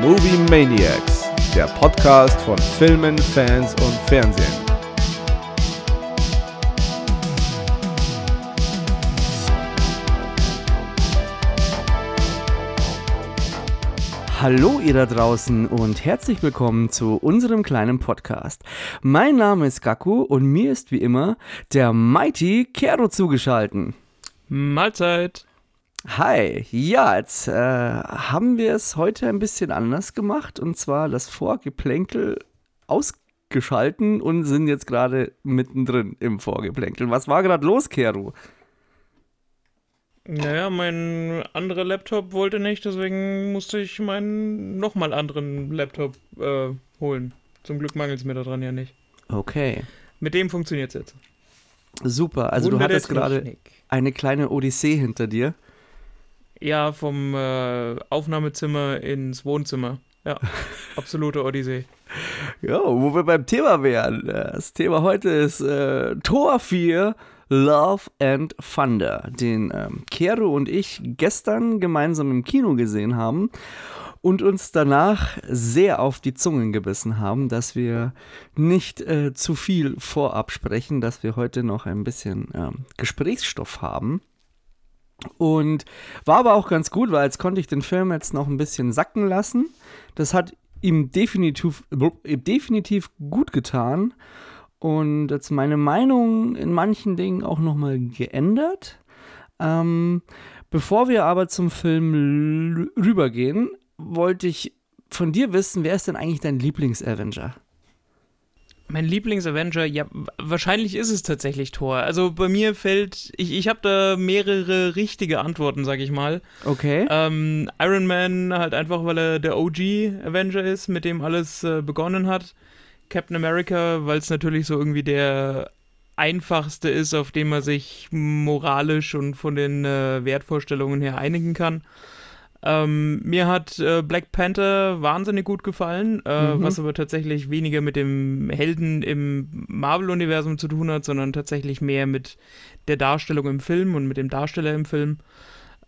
Movie Maniacs, der Podcast von Filmen, Fans und Fernsehen. Hallo ihr da draußen und herzlich willkommen zu unserem kleinen Podcast. Mein Name ist Gaku und mir ist wie immer der Mighty Kero zugeschalten. Mahlzeit. Hi, ja, jetzt äh, haben wir es heute ein bisschen anders gemacht und zwar das Vorgeplänkel ausgeschalten und sind jetzt gerade mittendrin im Vorgeplänkel. Was war gerade los, Kero? Naja, mein anderer Laptop wollte nicht, deswegen musste ich meinen nochmal anderen Laptop äh, holen. Zum Glück mangelt es mir daran ja nicht. Okay. Mit dem funktioniert es jetzt. Super, also Wunder du hattest gerade eine kleine Odyssee hinter dir. Ja, vom äh, Aufnahmezimmer ins Wohnzimmer. Ja, absolute Odyssee. Ja, wo wir beim Thema wären. Das Thema heute ist äh, Tor 4, Love and Thunder, den ähm, Kero und ich gestern gemeinsam im Kino gesehen haben und uns danach sehr auf die Zungen gebissen haben, dass wir nicht äh, zu viel vorab sprechen, dass wir heute noch ein bisschen ähm, Gesprächsstoff haben. Und war aber auch ganz gut, weil jetzt konnte ich den Film jetzt noch ein bisschen sacken lassen. Das hat ihm definitiv, definitiv gut getan. Und jetzt meine Meinung in manchen Dingen auch nochmal geändert. Ähm, bevor wir aber zum Film rübergehen, wollte ich von dir wissen, wer ist denn eigentlich dein Lieblings-Avenger? Mein Lieblings-Avenger, ja, wahrscheinlich ist es tatsächlich Thor. Also bei mir fällt, ich, ich habe da mehrere richtige Antworten, sag ich mal. Okay. Ähm, Iron Man halt einfach, weil er der OG-Avenger ist, mit dem alles äh, begonnen hat. Captain America, weil es natürlich so irgendwie der einfachste ist, auf den man sich moralisch und von den äh, Wertvorstellungen her einigen kann. Ähm, mir hat äh, Black Panther wahnsinnig gut gefallen, äh, Mhm. was aber tatsächlich weniger mit dem Helden im Marvel-Universum zu tun hat, sondern tatsächlich mehr mit der Darstellung im Film und mit dem Darsteller im Film.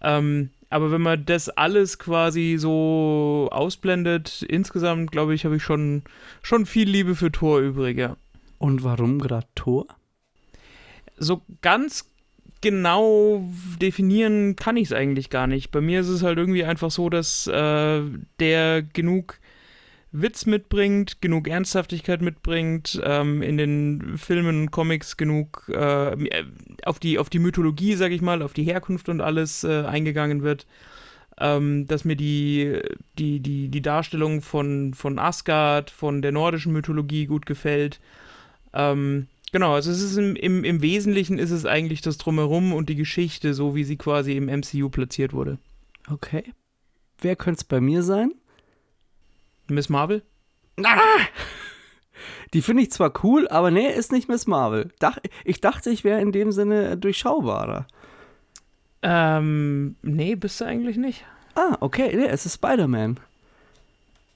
Ähm, aber wenn man das alles quasi so ausblendet, insgesamt glaube ich, habe ich schon, schon viel Liebe für Thor übrig, ja. Und warum gerade Thor? So ganz genau definieren kann ich es eigentlich gar nicht. Bei mir ist es halt irgendwie einfach so, dass äh, der genug Witz mitbringt, genug Ernsthaftigkeit mitbringt, ähm, in den Filmen und Comics genug äh, auf, die, auf die Mythologie, sag ich mal, auf die Herkunft und alles äh, eingegangen wird. Ähm, dass mir die, die, die, die Darstellung von, von Asgard, von der nordischen Mythologie gut gefällt. Ähm, genau, also es ist im, im, im Wesentlichen ist es eigentlich das Drumherum und die Geschichte, so wie sie quasi im MCU platziert wurde. Okay. Wer könnte es bei mir sein? Miss Marvel? Die finde ich zwar cool, aber nee, ist nicht Miss Marvel. Dach, ich dachte, ich wäre in dem Sinne durchschaubarer. Ähm, nee, bist du eigentlich nicht. Ah, okay, nee, es ist Spider-Man.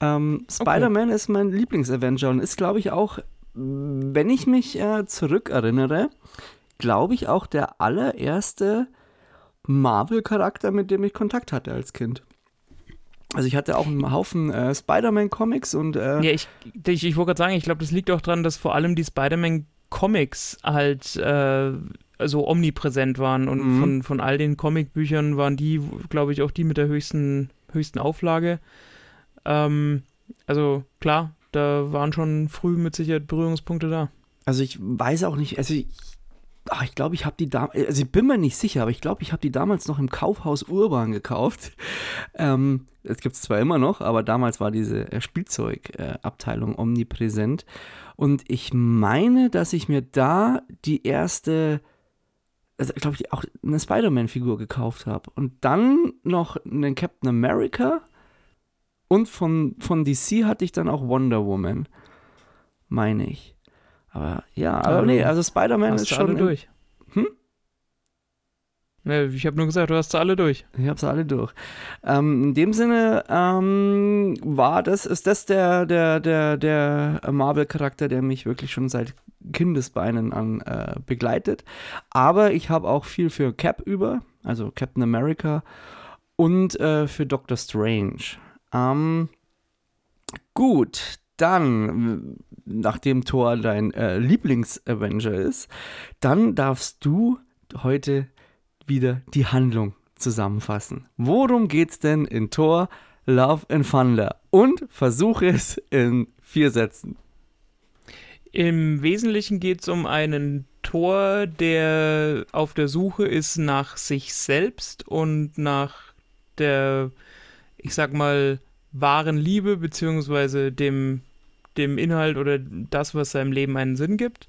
Ähm, Spider-Man ist mein Lieblings-Avenger und ist, glaube ich, auch, wenn ich mich äh, zurückerinnere, glaube ich, auch der allererste Marvel-Charakter, mit dem ich Kontakt hatte als Kind. Also ich hatte auch einen Haufen äh, Spider-Man-Comics und äh, Ja, ich, ich, ich wollte gerade sagen, ich glaube, das liegt auch daran, dass vor allem die Spider-Man-Comics halt äh, so omnipräsent waren und Mhm. von, von all den Comicbüchern waren die, glaube ich, auch die mit der höchsten, höchsten Auflage. Ähm, also klar, da waren schon früh mit Sicherheit Berührungspunkte da. Also ich weiß auch nicht, also ich, ach, ich glaube, ich habe die damals, also ich bin mir nicht sicher, aber ich glaube, ich habe die damals noch im Kaufhaus Urban gekauft. Ähm, es gibt es zwar immer noch, aber damals war diese äh, Spielzeugabteilung äh, omnipräsent. Und ich meine, dass ich mir da die erste, also glaube ich, auch eine Spider-Man-Figur gekauft habe. Und dann noch einen Captain America. Und von, von DC hatte ich dann auch Wonder Woman. Meine ich. Aber ja, aber nee, also Spider-Man ist du schon. alle durch? Hm? Ich habe nur gesagt, du hast sie alle durch. Ich hab's alle durch. Ähm, in dem Sinne ähm, war das, ist das der, der, der, der Marvel-Charakter, der mich wirklich schon seit Kindesbeinen an äh, begleitet. Aber ich habe auch viel für Cap über, also Captain America und äh, für Doctor Strange. Ähm, Gut, dann, nachdem Thor dein äh, Lieblings-Avenger ist, dann darfst du heute wieder die Handlung zusammenfassen. Worum geht's denn in Thor Love and Thunder? Und versuche es in vier Sätzen. Im Wesentlichen geht es um einen Tor, der auf der Suche ist nach sich selbst und nach der, ich sag mal, wahren Liebe, beziehungsweise dem, dem Inhalt oder das, was seinem Leben einen Sinn gibt.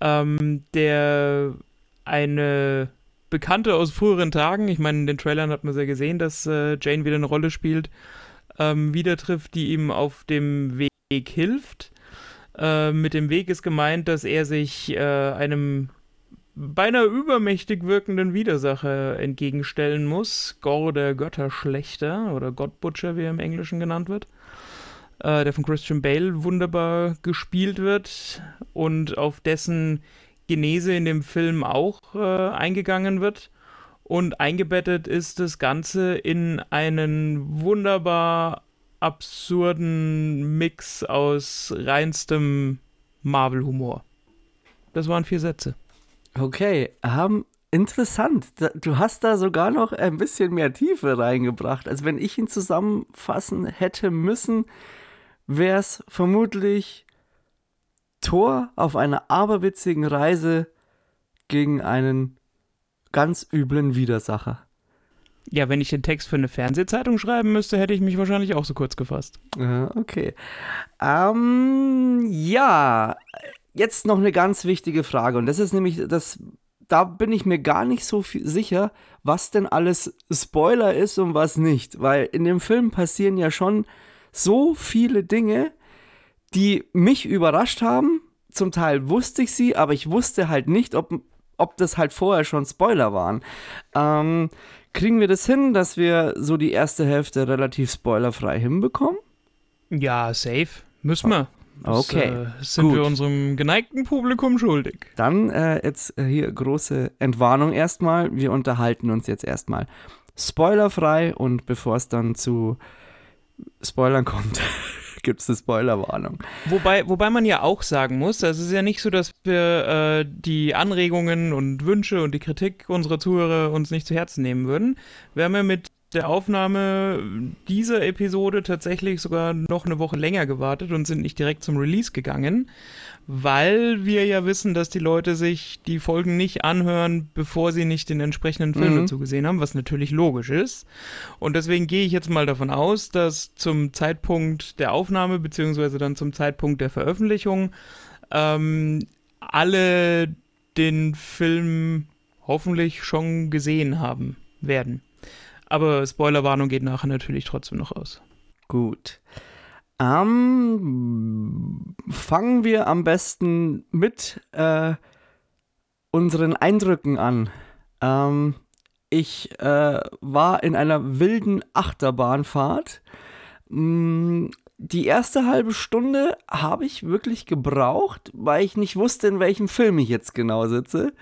Ähm, der eine Bekannte aus früheren Tagen, ich meine, in den Trailern hat man sehr gesehen, dass äh, Jane wieder eine Rolle spielt, ähm, wieder trifft, die ihm auf dem Weg hilft. Äh, mit dem Weg ist gemeint, dass er sich äh, einem beinahe übermächtig wirkenden Widersacher entgegenstellen muss. Gore der Götterschlechter oder Godbutcher, wie er im Englischen genannt wird. Äh, der von Christian Bale wunderbar gespielt wird und auf dessen Genese in dem Film auch äh, eingegangen wird. Und eingebettet ist das Ganze in einen wunderbar absurden Mix aus reinstem Marvel-Humor. Das waren vier Sätze. Okay, ähm, interessant. Du hast da sogar noch ein bisschen mehr Tiefe reingebracht. Also wenn ich ihn zusammenfassen hätte müssen, wäre es vermutlich Thor auf einer aberwitzigen Reise gegen einen ganz üblen Widersacher. Ja, wenn ich den Text für eine Fernsehzeitung schreiben müsste, hätte ich mich wahrscheinlich auch so kurz gefasst. Okay. Ähm, ja, jetzt noch eine ganz wichtige Frage. Und das ist nämlich, das, da bin ich mir gar nicht so sicher, was denn alles Spoiler ist und was nicht. Weil in dem Film passieren ja schon so viele Dinge, die mich überrascht haben. Zum Teil wusste ich sie, aber ich wusste halt nicht, ob, ob das halt vorher schon Spoiler waren. Ähm, kriegen wir das hin, dass wir so die erste Hälfte relativ spoilerfrei hinbekommen? Ja, safe. Müssen wir. Das, okay. Äh, sind gut. wir unserem geneigten Publikum schuldig. Dann äh, jetzt äh, hier große Entwarnung erstmal. Wir unterhalten uns jetzt erstmal spoilerfrei und bevor es dann zu Spoilern kommt, gibt es eine Spoilerwarnung. Wobei, wobei man ja auch sagen muss, es ist ja nicht so, dass wir äh, die Anregungen und Wünsche und die Kritik unserer Zuhörer uns nicht zu Herzen nehmen würden. Wir haben ja mit der Aufnahme dieser Episode tatsächlich sogar noch eine Woche länger gewartet und sind nicht direkt zum Release gegangen, weil wir ja wissen, dass die Leute sich die Folgen nicht anhören, bevor sie nicht den entsprechenden Film mhm. dazu gesehen haben, was natürlich logisch ist. Und deswegen gehe ich jetzt mal davon aus, dass zum Zeitpunkt der Aufnahme, beziehungsweise dann zum Zeitpunkt der Veröffentlichung, ähm, alle den Film hoffentlich schon gesehen haben werden. Aber Spoilerwarnung geht nachher natürlich trotzdem noch aus. Gut. Ähm, fangen wir am besten mit äh, unseren Eindrücken an. Ähm, ich äh, war in einer wilden Achterbahnfahrt. Mm, die erste halbe Stunde habe ich wirklich gebraucht, weil ich nicht wusste, in welchem Film ich jetzt genau sitze.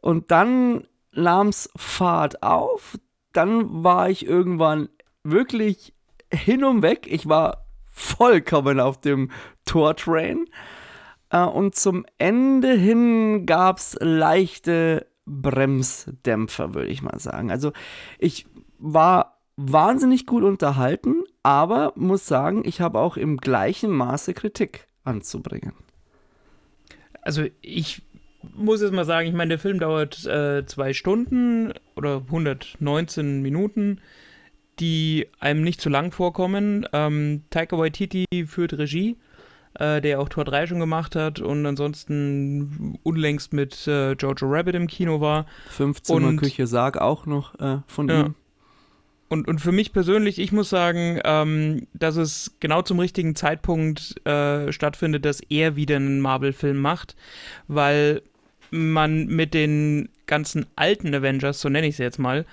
Und dann nahm es Fahrt auf. Dann war ich irgendwann wirklich hin und weg. Ich war vollkommen auf dem Tour-Train. Äh, und zum Ende hin gab es leichte Bremsdämpfer, würde ich mal sagen. Also ich war wahnsinnig gut unterhalten, aber muss sagen, ich habe auch im gleichen Maße Kritik anzubringen. Also ich muss jetzt mal sagen, ich meine, der Film dauert äh, zwei Stunden oder 119 Minuten die einem nicht zu lang vorkommen. Ähm, Taika Waititi führt Regie, äh, der auch Tor 3 schon gemacht hat und ansonsten unlängst mit äh, Jojo Rabbit im Kino war. 15 Uhr Küche Sarg auch noch äh, von ja. ihm. Und, und für mich persönlich, ich muss sagen, ähm, dass es genau zum richtigen Zeitpunkt äh, stattfindet, dass er wieder einen Marvel-Film macht, weil man mit den ganzen alten Avengers, so nenne ich sie jetzt mal,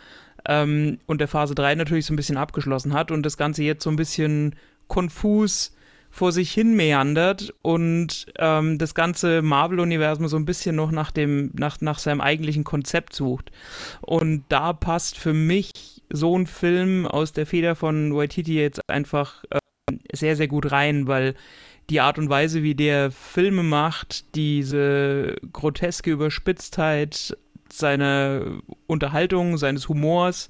ähm, und der Phase 3 natürlich so ein bisschen abgeschlossen hat und das Ganze jetzt so ein bisschen konfus vor sich hin meandert und ähm, das ganze Marvel-Universum so ein bisschen noch nach, dem, nach, nach seinem eigentlichen Konzept sucht. Und da passt für mich so ein Film aus der Feder von Waititi jetzt einfach äh, sehr, sehr gut rein, weil die Art und Weise, wie der Filme macht, diese groteske Überspitztheit seiner Unterhaltung, seines Humors,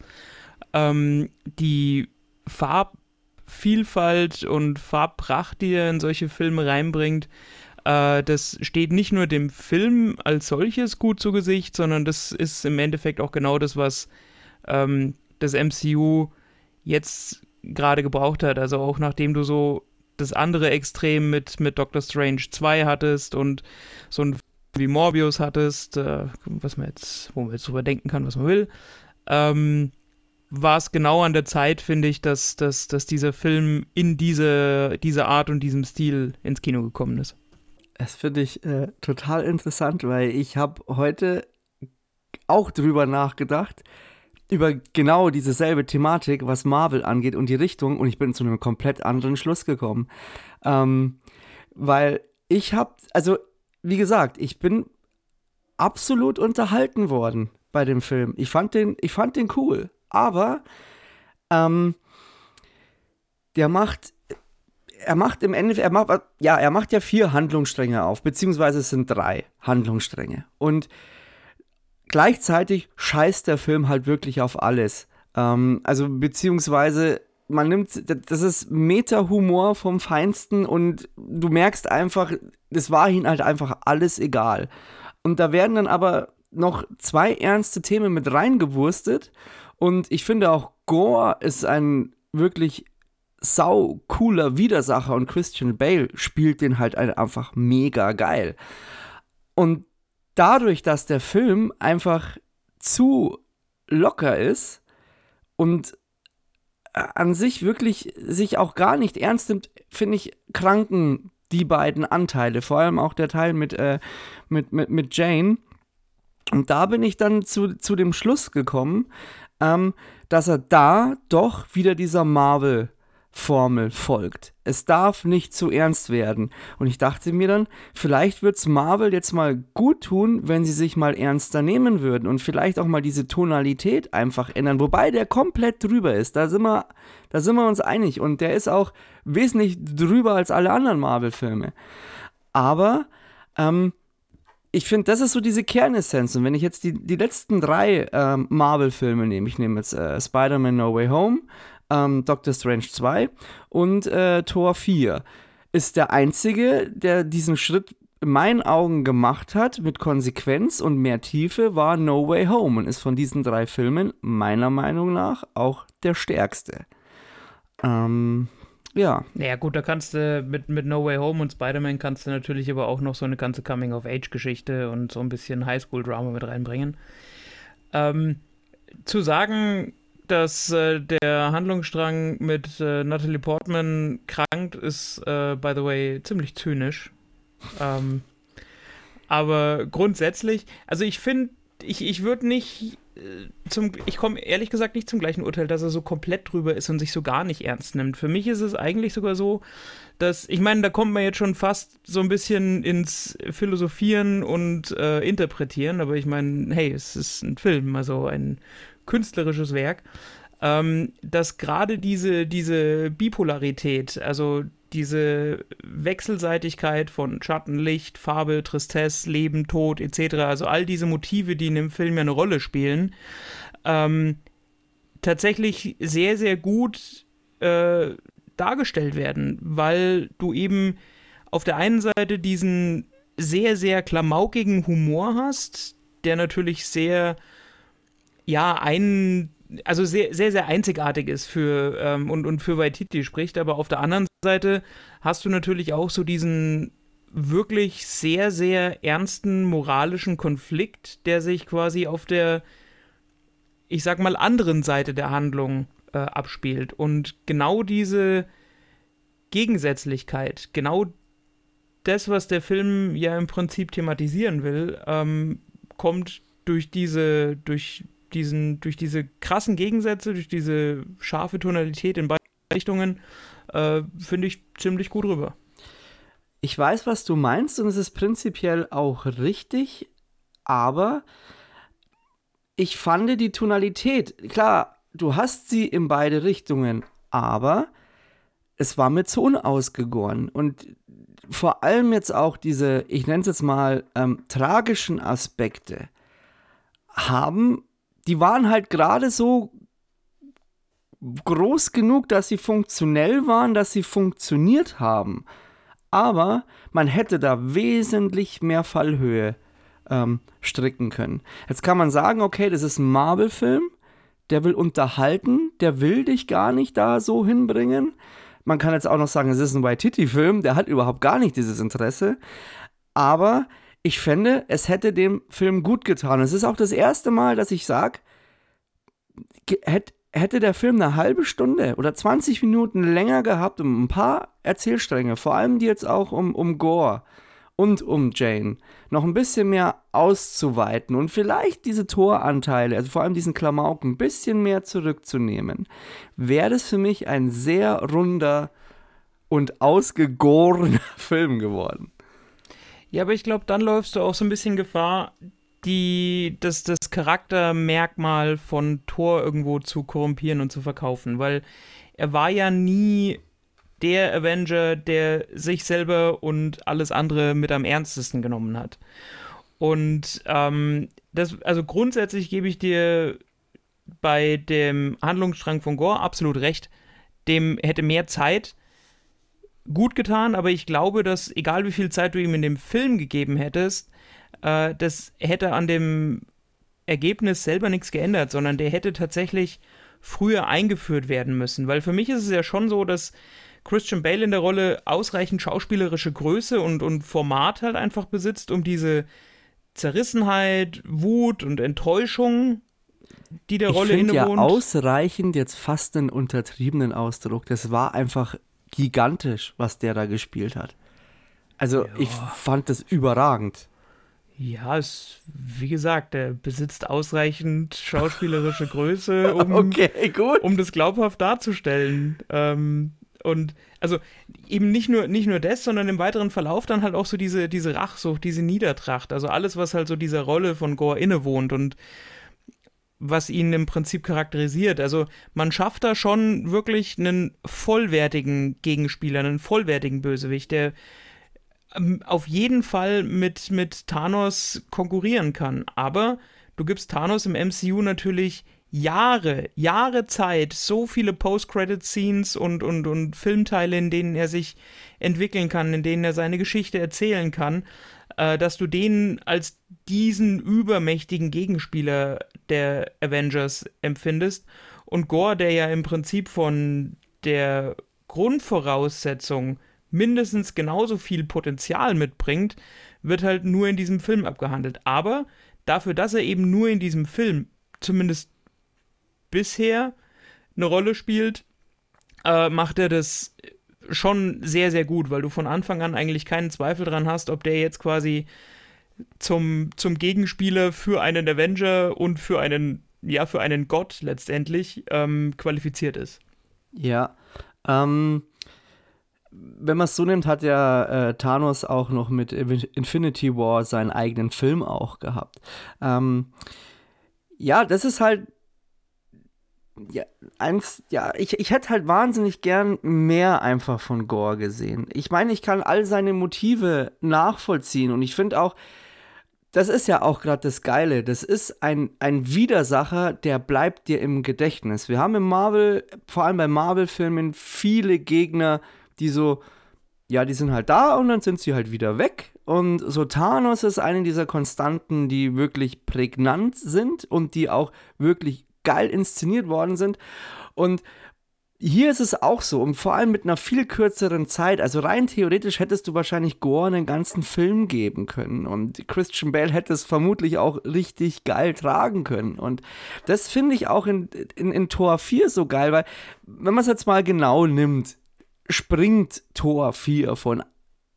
ähm, die Farbvielfalt und Farbpracht, die er in solche Filme reinbringt, äh, das steht nicht nur dem Film als solches gut zu Gesicht, sondern das ist im Endeffekt auch genau das, was ähm, das MCU jetzt gerade gebraucht hat. Also auch nachdem du so das andere Extrem mit, mit Doctor Strange 2 hattest und so ein wie Morbius hattest, äh, was man jetzt, wo man jetzt drüber denken kann, was man will, ähm, war es genau an der Zeit, finde ich, dass, dass, dass dieser Film in diese, diese Art und diesem Stil ins Kino gekommen ist. Das finde ich äh, total interessant, weil ich habe heute auch drüber nachgedacht, über genau dieselbe Thematik, was Marvel angeht und die Richtung, und ich bin zu einem komplett anderen Schluss gekommen. Ähm, weil ich habe, also wie gesagt, ich bin absolut unterhalten worden bei dem Film. Ich fand den, ich fand den cool, aber ähm, der macht, er macht im Endeffekt, er macht, ja, er macht ja vier Handlungsstränge auf, beziehungsweise es sind drei Handlungsstränge. Und gleichzeitig scheißt der Film halt wirklich auf alles. Ähm, also beziehungsweise man nimmt, das ist Meta-Humor vom Feinsten und du merkst einfach, das war ihnen halt einfach alles egal. Und da werden dann aber noch zwei ernste Themen mit reingewurstet und ich finde auch Gore ist ein wirklich sau cooler Widersacher und Christian Bale spielt den halt einfach mega geil. Und dadurch, dass der Film einfach zu locker ist und an sich wirklich sich auch gar nicht ernst nimmt, finde ich, kranken die beiden Anteile, vor allem auch der Teil mit, äh, mit, mit, mit Jane. Und da bin ich dann zu, zu dem Schluss gekommen, ähm, dass er da doch wieder dieser Marvel Formel folgt. Es darf nicht zu ernst werden. Und ich dachte mir dann, vielleicht wird es Marvel jetzt mal gut tun, wenn sie sich mal ernster nehmen würden und vielleicht auch mal diese Tonalität einfach ändern. Wobei der komplett drüber ist. Da sind wir, da sind wir uns einig. Und der ist auch wesentlich drüber als alle anderen Marvel-Filme. Aber ähm, ich finde, das ist so diese Kernessenz. Und wenn ich jetzt die, die letzten drei ähm, Marvel-Filme nehme, ich nehme jetzt äh, Spider-Man No Way Home, ähm, Doctor Strange 2 und äh, Tor 4. Ist der einzige, der diesen Schritt in meinen Augen gemacht hat mit Konsequenz und mehr Tiefe, war No Way Home und ist von diesen drei Filmen meiner Meinung nach auch der stärkste. Ähm, ja. Ja, gut, da kannst du mit, mit No Way Home und Spider-Man kannst du natürlich aber auch noch so eine ganze Coming-of-Age-Geschichte und so ein bisschen Highschool-Drama mit reinbringen. Ähm, zu sagen, dass äh, der Handlungsstrang mit äh, Natalie Portman krankt, ist, äh, by the way, ziemlich zynisch. Ähm, aber grundsätzlich, also ich finde, ich, ich würde nicht äh, zum, ich komme ehrlich gesagt nicht zum gleichen Urteil, dass er so komplett drüber ist und sich so gar nicht ernst nimmt. Für mich ist es eigentlich sogar so, dass, ich meine, da kommt man jetzt schon fast so ein bisschen ins Philosophieren und äh, Interpretieren, aber ich meine, hey, es ist ein Film, also ein künstlerisches Werk, ähm, dass gerade diese, diese Bipolarität, also diese Wechselseitigkeit von Schatten, Licht, Farbe, Tristesse, Leben, Tod etc., also all diese Motive, die in dem Film ja eine Rolle spielen, ähm, tatsächlich sehr, sehr gut äh, dargestellt werden, weil du eben auf der einen Seite diesen sehr, sehr klamaukigen Humor hast, der natürlich sehr ja, ein, also sehr, sehr, sehr einzigartig ist für ähm, und, und für Waititi spricht, aber auf der anderen Seite hast du natürlich auch so diesen wirklich sehr, sehr ernsten moralischen Konflikt, der sich quasi auf der, ich sag mal, anderen Seite der Handlung äh, abspielt. Und genau diese Gegensätzlichkeit, genau das, was der Film ja im Prinzip thematisieren will, ähm, kommt durch diese, durch diesen, durch diese krassen Gegensätze, durch diese scharfe Tonalität in beide Richtungen, äh, finde ich ziemlich gut rüber. Ich weiß, was du meinst und es ist prinzipiell auch richtig, aber ich fand die Tonalität, klar, du hast sie in beide Richtungen, aber es war mit Zone ausgegoren. Und vor allem jetzt auch diese, ich nenne es jetzt mal, ähm, tragischen Aspekte haben, die waren halt gerade so groß genug, dass sie funktionell waren, dass sie funktioniert haben. Aber man hätte da wesentlich mehr Fallhöhe ähm, stricken können. Jetzt kann man sagen, okay, das ist ein Marvel-Film, der will unterhalten, der will dich gar nicht da so hinbringen. Man kann jetzt auch noch sagen, es ist ein Waititi-Film, der hat überhaupt gar nicht dieses Interesse. Aber ich fände, es hätte dem Film gut getan. Es ist auch das erste Mal, dass ich sage, hätte der Film eine halbe Stunde oder 20 Minuten länger gehabt, um ein paar Erzählstränge, vor allem die jetzt auch um, um Gore und um Jane, noch ein bisschen mehr auszuweiten und vielleicht diese Toranteile, also vor allem diesen Klamauk, ein bisschen mehr zurückzunehmen, wäre das für mich ein sehr runder und ausgegorener Film geworden. Ja, aber ich glaube, dann läufst du auch so ein bisschen Gefahr, die, das, das Charaktermerkmal von Thor irgendwo zu korrumpieren und zu verkaufen, weil er war ja nie der Avenger, der sich selber und alles andere mit am ernstesten genommen hat. Und ähm, das, also grundsätzlich gebe ich dir bei dem Handlungsstrang von Gore absolut recht. Dem hätte mehr Zeit gut getan, aber ich glaube, dass egal wie viel Zeit du ihm in dem Film gegeben hättest, äh, das hätte an dem Ergebnis selber nichts geändert, sondern der hätte tatsächlich früher eingeführt werden müssen. Weil für mich ist es ja schon so, dass Christian Bale in der Rolle ausreichend schauspielerische Größe und, und Format halt einfach besitzt, um diese Zerrissenheit, Wut und Enttäuschung, die der ich Rolle innewohnt. Ja, ausreichend jetzt fast einen untertriebenen Ausdruck. Das war einfach gigantisch, was der da gespielt hat. Also ja. ich fand das überragend. Ja, es, wie gesagt, er besitzt ausreichend schauspielerische Größe, um, okay, um das glaubhaft darzustellen. Ähm, und also eben nicht nur, nicht nur das, sondern im weiteren Verlauf dann halt auch so diese, diese Rachsucht, diese Niedertracht, also alles, was halt so dieser Rolle von Gore innewohnt und was ihn im Prinzip charakterisiert. Also man schafft da schon wirklich einen vollwertigen Gegenspieler, einen vollwertigen Bösewicht, der ähm, auf jeden Fall mit, mit Thanos konkurrieren kann. Aber du gibst Thanos im MCU natürlich Jahre, Jahre Zeit, so viele Post-Credit-Scenes und, und, und Filmteile, in denen er sich entwickeln kann, in denen er seine Geschichte erzählen kann, äh, dass du den als diesen übermächtigen Gegenspieler der Avengers empfindest. Und Gore, der ja im Prinzip von der Grundvoraussetzung mindestens genauso viel Potenzial mitbringt, wird halt nur in diesem Film abgehandelt. Aber dafür, dass er eben nur in diesem Film, zumindest bisher, eine Rolle spielt, äh, macht er das schon sehr, sehr gut, weil du von Anfang an eigentlich keinen Zweifel dran hast, ob der jetzt quasi zum, zum Gegenspieler für einen Avenger und für einen, ja, für einen Gott letztendlich ähm, qualifiziert ist. Ja, ähm, wenn man es so nimmt, hat ja äh, Thanos auch noch mit Infinity War seinen eigenen Film auch gehabt. Ähm, ja, das ist halt ja, eins, ja, ich, ich hätte halt wahnsinnig gern mehr einfach von Gore gesehen. Ich meine, ich kann all seine Motive nachvollziehen und ich finde auch, das ist ja auch gerade das Geile. Das ist ein, ein Widersacher, der bleibt dir im Gedächtnis. Wir haben im Marvel, vor allem bei Marvel-Filmen, viele Gegner, die so, ja, die sind halt da und dann sind sie halt wieder weg. Und so Thanos ist eine dieser Konstanten, die wirklich prägnant sind und die auch wirklich geil inszeniert worden sind. Und hier ist es auch so, und vor allem mit einer viel kürzeren Zeit. Also rein theoretisch hättest du wahrscheinlich Gore einen ganzen Film geben können. Und Christian Bale hätte es vermutlich auch richtig geil tragen können. Und das finde ich auch in, in, in Tor 4 so geil, weil, wenn man es jetzt mal genau nimmt, springt Tor 4 von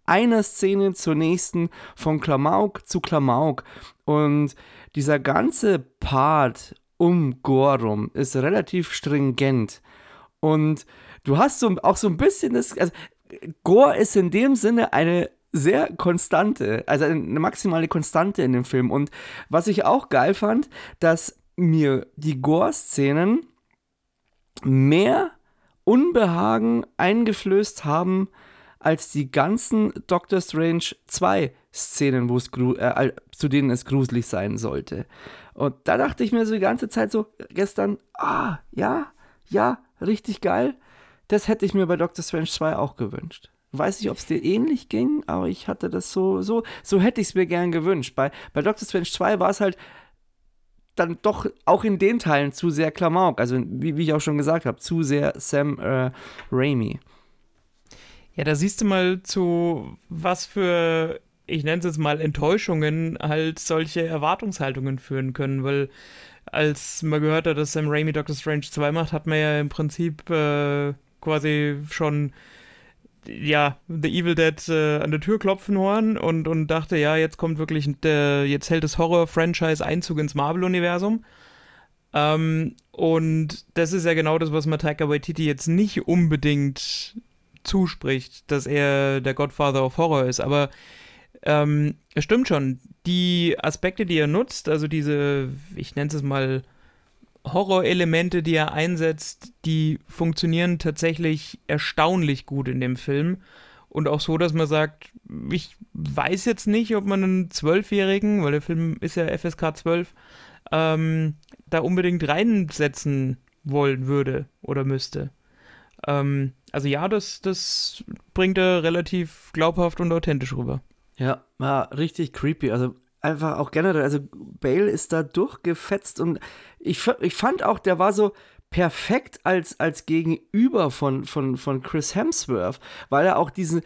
einer Szene zur nächsten, von Klamauk zu Klamauk. Und dieser ganze Part um Gorum ist relativ stringent. Und du hast so, auch so ein bisschen das. Also, Gore ist in dem Sinne eine sehr konstante, also eine maximale Konstante in dem Film. Und was ich auch geil fand, dass mir die Gore-Szenen mehr Unbehagen eingeflößt haben, als die ganzen Doctor Strange 2 Szenen, wo es äh, zu denen es gruselig sein sollte. Und da dachte ich mir so die ganze Zeit so gestern, ah, ja, ja, richtig geil. Das hätte ich mir bei Doctor Strange 2 auch gewünscht. Weiß nicht, ob es dir ähnlich ging, aber ich hatte das so, so, so hätte ich es mir gern gewünscht. Bei, bei Doctor Strange 2 war es halt dann doch auch in den Teilen zu sehr Klamauk. Also, wie, wie ich auch schon gesagt habe, zu sehr Sam äh, Raimi. Ja, da siehst du mal zu, was für, ich nenne es jetzt mal Enttäuschungen, halt solche Erwartungshaltungen führen können, weil als man gehört hat, dass Sam Raimi Doctor Strange 2 macht, hat man ja im Prinzip äh, quasi schon ja, The Evil Dead äh, an der Tür klopfen hören und, und dachte, ja, jetzt kommt wirklich, der, jetzt hält das Horror-Franchise Einzug ins Marvel-Universum. Ähm, und das ist ja genau das, was Mataika Waititi jetzt nicht unbedingt zuspricht, dass er der Godfather of Horror ist. Aber ähm, es stimmt schon, die Aspekte, die er nutzt, also diese, ich nenne es mal, Horrorelemente, die er einsetzt, die funktionieren tatsächlich erstaunlich gut in dem Film. Und auch so, dass man sagt, ich weiß jetzt nicht, ob man einen Zwölfjährigen, weil der Film ist ja FSK 12, ähm, da unbedingt reinsetzen wollen würde oder müsste. Ähm, also ja, das, das bringt er relativ glaubhaft und authentisch rüber. Ja, war richtig creepy. Also einfach auch generell, also Bale ist da durchgefetzt und ich, ich fand auch, der war so perfekt als, als Gegenüber von, von, von Chris Hemsworth, weil er auch diesen,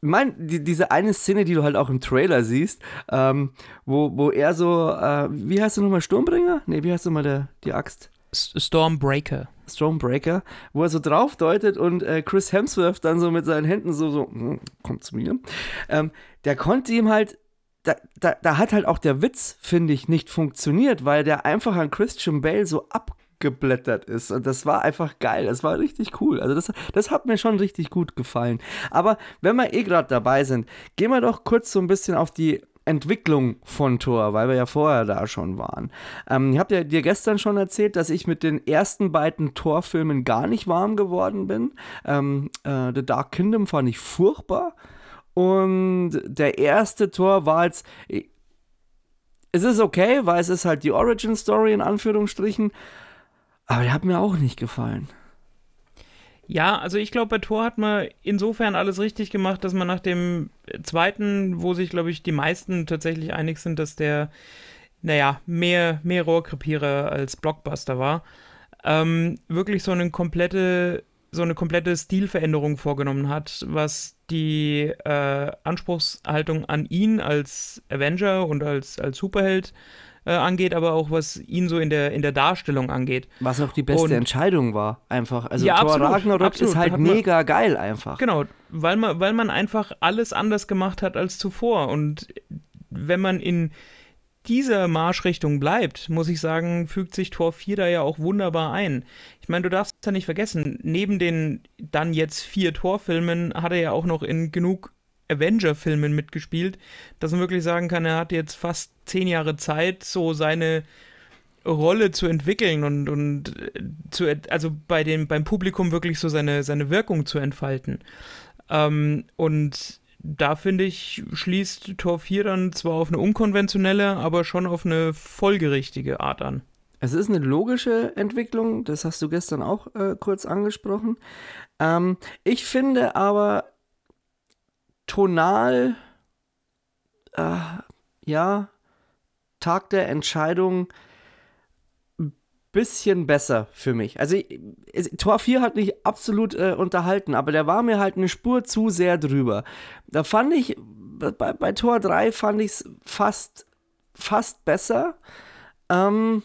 mein, die, diese eine Szene, die du halt auch im Trailer siehst, ähm, wo, wo er so, äh, wie heißt du nochmal, Sturmbringer? Nee, wie heißt du mal der, die Axt? Stormbreaker. Stormbreaker, wo er so drauf deutet und äh, Chris Hemsworth dann so mit seinen Händen so, so, hm, kommt zu mir. Ähm, der konnte ihm halt da, da, da hat halt auch der Witz, finde ich, nicht funktioniert, weil der einfach an Christian Bale so abgeblättert ist. Und das war einfach geil. Das war richtig cool. Also, das, das hat mir schon richtig gut gefallen. Aber wenn wir eh gerade dabei sind, gehen wir doch kurz so ein bisschen auf die Entwicklung von Thor, weil wir ja vorher da schon waren. Ähm, ich habe ja dir gestern schon erzählt, dass ich mit den ersten beiden Thor-Filmen gar nicht warm geworden bin. Ähm, äh, The Dark Kingdom fand ich furchtbar. Und der erste Tor war jetzt. Es ist okay, weil es ist halt die Origin Story in Anführungsstrichen. Aber der hat mir auch nicht gefallen. Ja, also ich glaube, bei Tor hat man insofern alles richtig gemacht, dass man nach dem zweiten, wo sich, glaube ich, die meisten tatsächlich einig sind, dass der, naja, mehr, mehr Rohrkrepierer als Blockbuster war, ähm, wirklich so eine komplette so eine komplette Stilveränderung vorgenommen hat, was die äh, Anspruchshaltung an ihn als Avenger und als, als Superheld äh, angeht, aber auch was ihn so in der, in der Darstellung angeht. Was auch die beste und, Entscheidung war, einfach. Also ja, Thor absolut, Ragnarok absolut. ist halt mega man, geil einfach. Genau, weil man, weil man einfach alles anders gemacht hat als zuvor. Und wenn man in dieser Marschrichtung bleibt, muss ich sagen, fügt sich Tor 4 da ja auch wunderbar ein. Ich meine, du darfst ja nicht vergessen, neben den dann jetzt vier Torfilmen hat er ja auch noch in genug Avenger-Filmen mitgespielt, dass man wirklich sagen kann, er hat jetzt fast zehn Jahre Zeit, so seine Rolle zu entwickeln und, und äh, zu, also bei dem, beim Publikum wirklich so seine, seine Wirkung zu entfalten. Ähm, und da finde ich, schließt Tor 4 dann zwar auf eine unkonventionelle, aber schon auf eine folgerichtige Art an. Es ist eine logische Entwicklung, das hast du gestern auch äh, kurz angesprochen. Ähm, ich finde aber tonal, äh, ja, Tag der Entscheidung bisschen besser für mich. Also Tor 4 hat mich absolut äh, unterhalten, aber der war mir halt eine Spur zu sehr drüber. Da fand ich, bei, bei Tor 3 fand ich es fast, fast besser. Ähm,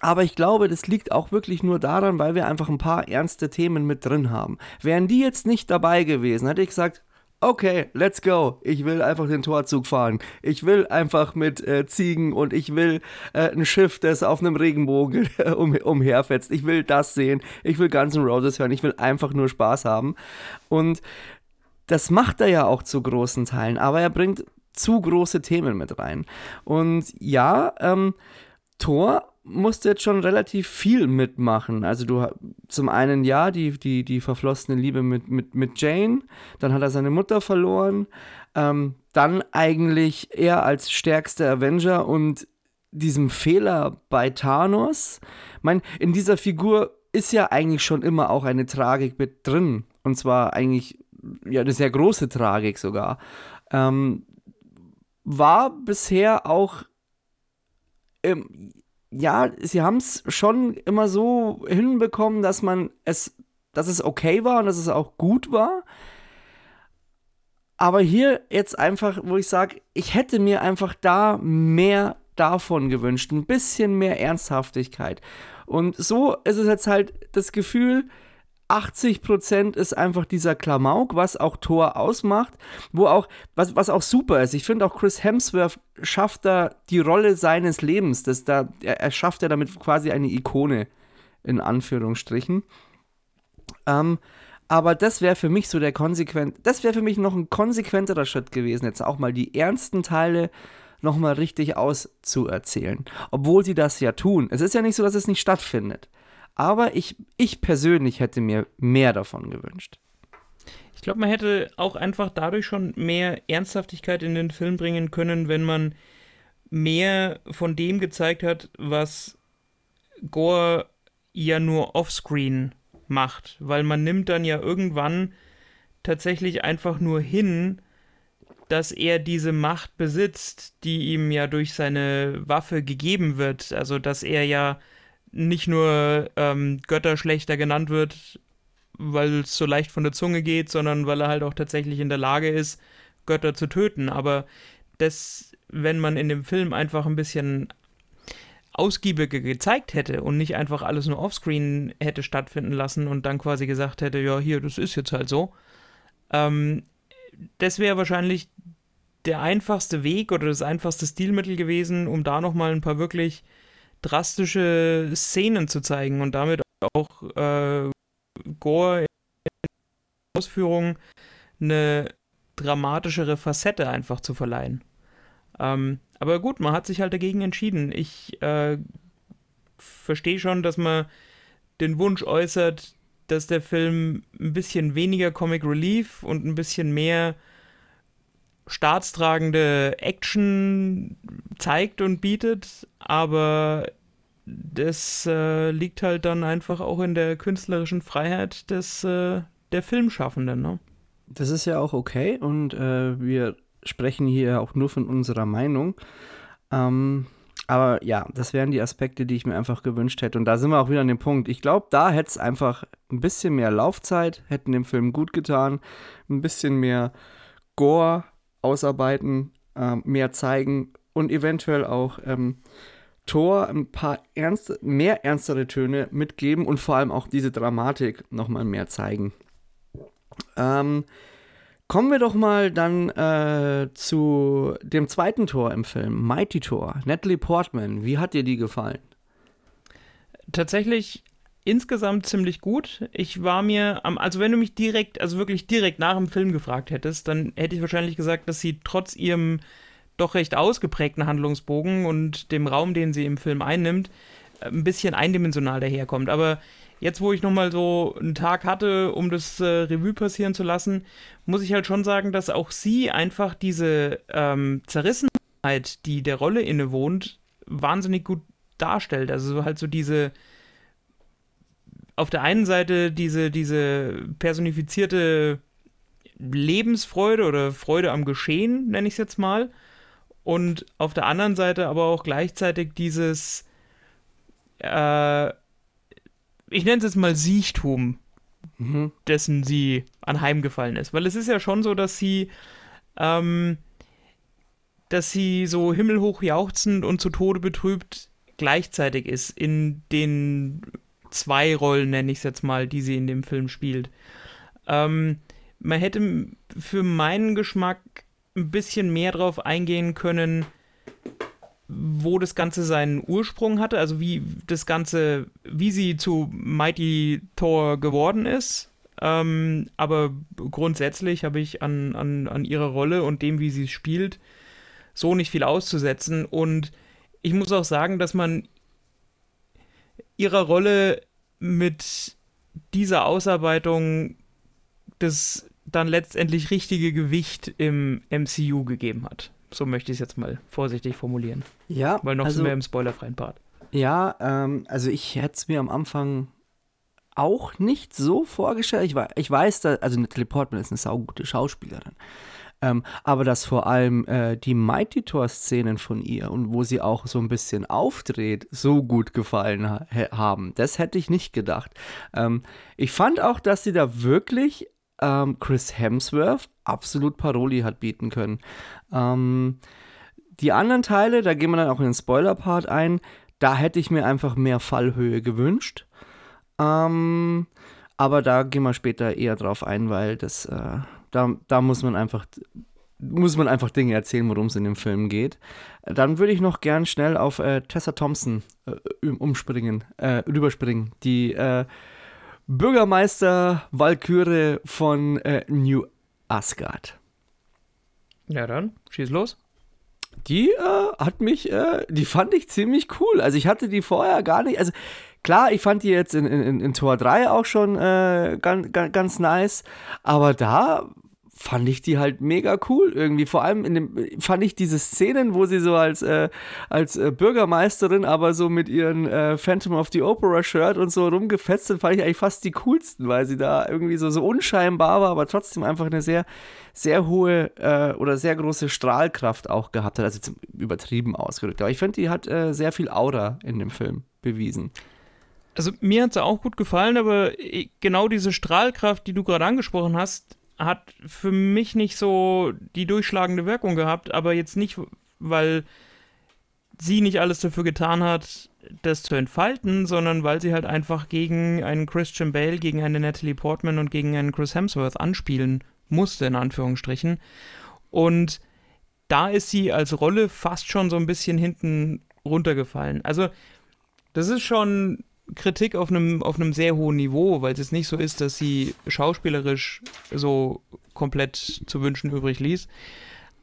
aber ich glaube, das liegt auch wirklich nur daran, weil wir einfach ein paar ernste Themen mit drin haben. Wären die jetzt nicht dabei gewesen, hätte ich gesagt, okay, let's go. Ich will einfach den Torzug fahren. Ich will einfach mit äh, Ziegen und ich will äh, ein Schiff, das auf einem Regenbogen um, umherfetzt. Ich will das sehen. Ich will Guns N' Roses hören. Ich will einfach nur Spaß haben. Und das macht er ja auch zu großen Teilen, aber er bringt zu große Themen mit rein. Und ja, ähm, Thor musste jetzt schon relativ viel mitmachen. Also du zum einen ja, die, die, die verflossene Liebe mit, mit, mit Jane, dann hat er seine Mutter verloren, ähm, dann eigentlich er als stärkster Avenger und diesem Fehler bei Thanos. Ich meine, in dieser Figur ist ja eigentlich schon immer auch eine Tragik mit drin. Und zwar eigentlich ja eine sehr große Tragik sogar. Ähm, war bisher auch ähm, ja, sie haben es schon immer so hinbekommen, dass man es, dass es okay war und dass es auch gut war. Aber hier jetzt einfach, wo ich sage, ich hätte mir einfach da mehr davon gewünscht, ein bisschen mehr Ernsthaftigkeit. Und so ist es jetzt halt das Gefühl, 80% ist einfach dieser Klamauk, was auch Thor ausmacht, wo auch, was, was auch super ist. Ich finde auch Chris Hemsworth schafft da die Rolle seines Lebens. Das da, er, er schafft ja damit quasi eine Ikone, in Anführungsstrichen. Ähm, aber das wäre für mich so der konsequent, das wäre für mich noch ein konsequenterer Schritt gewesen, jetzt auch mal die ernsten Teile nochmal richtig auszuerzählen. Obwohl sie das ja tun. Es ist ja nicht so, dass es nicht stattfindet. Aber ich, ich persönlich hätte mir mehr davon gewünscht. Ich glaube, man hätte auch einfach dadurch schon mehr Ernsthaftigkeit in den Film bringen können, wenn man mehr von dem gezeigt hat, was Gore ja nur offscreen macht. Weil man nimmt dann ja irgendwann tatsächlich einfach nur hin, dass er diese Macht besitzt, die ihm ja durch seine Waffe gegeben wird. Also dass er ja nicht nur ähm, Götterschlechter genannt wird, weil es so leicht von der Zunge geht, sondern weil er halt auch tatsächlich in der Lage ist, Götter zu töten. Aber das, wenn man in dem Film einfach ein bisschen ausgiebiger gezeigt hätte und nicht einfach alles nur offscreen hätte stattfinden lassen und dann quasi gesagt hätte, ja, hier, das ist jetzt halt so, ähm, das wäre wahrscheinlich der einfachste Weg oder das einfachste Stilmittel gewesen, um da nochmal ein paar wirklich drastische Szenen zu zeigen und damit auch äh, Gore in Ausführung eine dramatischere Facette einfach zu verleihen. Ähm, aber gut, man hat sich halt dagegen entschieden. Ich äh, verstehe schon, dass man den Wunsch äußert, dass der Film ein bisschen weniger Comic Relief und ein bisschen mehr staatstragende Action zeigt und bietet, aber das äh, liegt halt dann einfach auch in der künstlerischen Freiheit des äh, der Filmschaffenden. Ne? Das ist ja auch okay und äh, wir sprechen hier auch nur von unserer Meinung. Ähm, aber ja, das wären die Aspekte, die ich mir einfach gewünscht hätte. Und da sind wir auch wieder an dem Punkt. Ich glaube, da hätte es einfach ein bisschen mehr Laufzeit, hätten dem Film gut getan, ein bisschen mehr Gore ausarbeiten, äh, mehr zeigen und eventuell auch ähm, Thor ein paar ernste, mehr ernstere Töne mitgeben und vor allem auch diese Dramatik nochmal mehr zeigen. Ähm, kommen wir doch mal dann äh, zu dem zweiten Tor im Film, Mighty Thor, Natalie Portman. Wie hat dir die gefallen? Tatsächlich insgesamt ziemlich gut. Ich war mir, am, also wenn du mich direkt, also wirklich direkt nach dem Film gefragt hättest, dann hätte ich wahrscheinlich gesagt, dass sie trotz ihrem doch recht ausgeprägten Handlungsbogen und dem Raum, den sie im Film einnimmt, ein bisschen eindimensional daherkommt. Aber jetzt, wo ich nochmal so einen Tag hatte, um das äh, Revue passieren zu lassen, muss ich halt schon sagen, dass auch sie einfach diese ähm, Zerrissenheit, die der Rolle innewohnt, wahnsinnig gut darstellt. Also halt so diese auf der einen Seite diese, diese personifizierte Lebensfreude oder Freude am Geschehen, nenne ich es jetzt mal. Und auf der anderen Seite aber auch gleichzeitig dieses, äh, ich nenne es jetzt mal Siechtum, mhm. dessen sie anheimgefallen ist. Weil es ist ja schon so, dass sie, ähm, dass sie so himmelhoch jauchzend und zu Tode betrübt gleichzeitig ist in den zwei Rollen, nenne ich es jetzt mal, die sie in dem Film spielt. Ähm, man hätte für meinen Geschmack ein bisschen mehr drauf eingehen können, wo das Ganze seinen Ursprung hatte, also wie das Ganze, wie sie zu Mighty Thor geworden ist. Ähm, aber grundsätzlich habe ich an, an, an ihrer Rolle und dem, wie sie es spielt, so nicht viel auszusetzen. Und ich muss auch sagen, dass man ihrer Rolle mit dieser Ausarbeitung das dann letztendlich richtige Gewicht im MCU gegeben hat. So möchte ich es jetzt mal vorsichtig formulieren. Ja, Weil noch also, sind wir im spoilerfreien Part. Ja, ähm, also ich hätte es mir am Anfang auch nicht so vorgestellt. Ich, ich weiß, dass, also Natalie Portman ist eine saugute Schauspielerin. Ähm, aber dass vor allem äh, die Mighty Tor-Szenen von ihr und wo sie auch so ein bisschen aufdreht, so gut gefallen ha haben, das hätte ich nicht gedacht. Ähm, ich fand auch, dass sie da wirklich ähm, Chris Hemsworth absolut Paroli hat bieten können. Ähm, die anderen Teile, da gehen wir dann auch in den Spoiler-Part ein, da hätte ich mir einfach mehr Fallhöhe gewünscht. Ähm, aber da gehen wir später eher drauf ein, weil das, äh, da, da muss man einfach muss man einfach Dinge erzählen, worum es in dem Film geht. Dann würde ich noch gern schnell auf äh, Tessa Thompson äh, umspringen, äh, rüberspringen. Die äh, Bürgermeister Valkyrie von äh, New Asgard. Ja, dann, schieß los. Die äh, hat mich, äh, die fand ich ziemlich cool. Also ich hatte die vorher gar nicht, also klar, ich fand die jetzt in, in, in Tor 3 auch schon äh, ganz, ganz nice, aber da fand ich die halt mega cool irgendwie. Vor allem in dem, fand ich diese Szenen, wo sie so als, äh, als äh, Bürgermeisterin, aber so mit ihren äh, Phantom of the Opera Shirt und so rumgefetzt sind, fand ich eigentlich fast die coolsten, weil sie da irgendwie so, so unscheinbar war, aber trotzdem einfach eine sehr, sehr hohe äh, oder sehr große Strahlkraft auch gehabt hat. Also zum, übertrieben ausgedrückt. Aber ich finde, die hat äh, sehr viel Aura in dem Film bewiesen. Also mir hat sie auch gut gefallen, aber äh, genau diese Strahlkraft, die du gerade angesprochen hast, hat für mich nicht so die durchschlagende Wirkung gehabt, aber jetzt nicht, weil sie nicht alles dafür getan hat, das zu entfalten, sondern weil sie halt einfach gegen einen Christian Bale, gegen eine Natalie Portman und gegen einen Chris Hemsworth anspielen musste, in Anführungsstrichen. Und da ist sie als Rolle fast schon so ein bisschen hinten runtergefallen. Also, das ist schon Kritik auf einem, auf einem sehr hohen Niveau, weil es jetzt nicht so ist, dass sie schauspielerisch so komplett zu wünschen übrig ließ.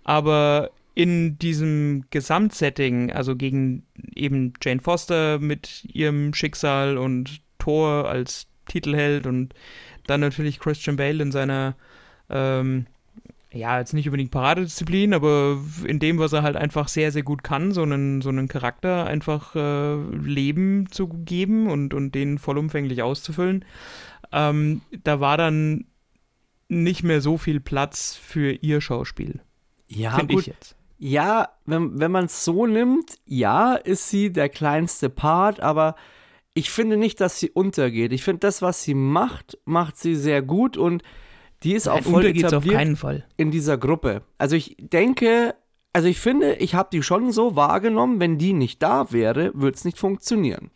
Aber in diesem Gesamtsetting, also gegen eben Jane Foster mit ihrem Schicksal und Thor als Titelheld und dann natürlich Christian Bale in seiner, ähm, ja, jetzt nicht unbedingt Paradedisziplin, aber in dem, was er halt einfach sehr, sehr gut kann, so einen, so einen Charakter einfach äh, Leben zu geben und, und den vollumfänglich auszufüllen. Ähm, da war dann nicht mehr so viel Platz für ihr Schauspiel. Ja, Finde ich jetzt. Ja, wenn, wenn man es so nimmt, ja, ist sie der kleinste Part, aber ich finde nicht, dass sie untergeht. Ich finde, das, was sie macht, macht sie sehr gut und die ist auch Nein, voll untergeht's auf etabliert keinen Fall. in dieser Gruppe. Also ich denke, also ich finde, ich habe die schon so wahrgenommen, wenn die nicht da wäre, würde es nicht funktionieren.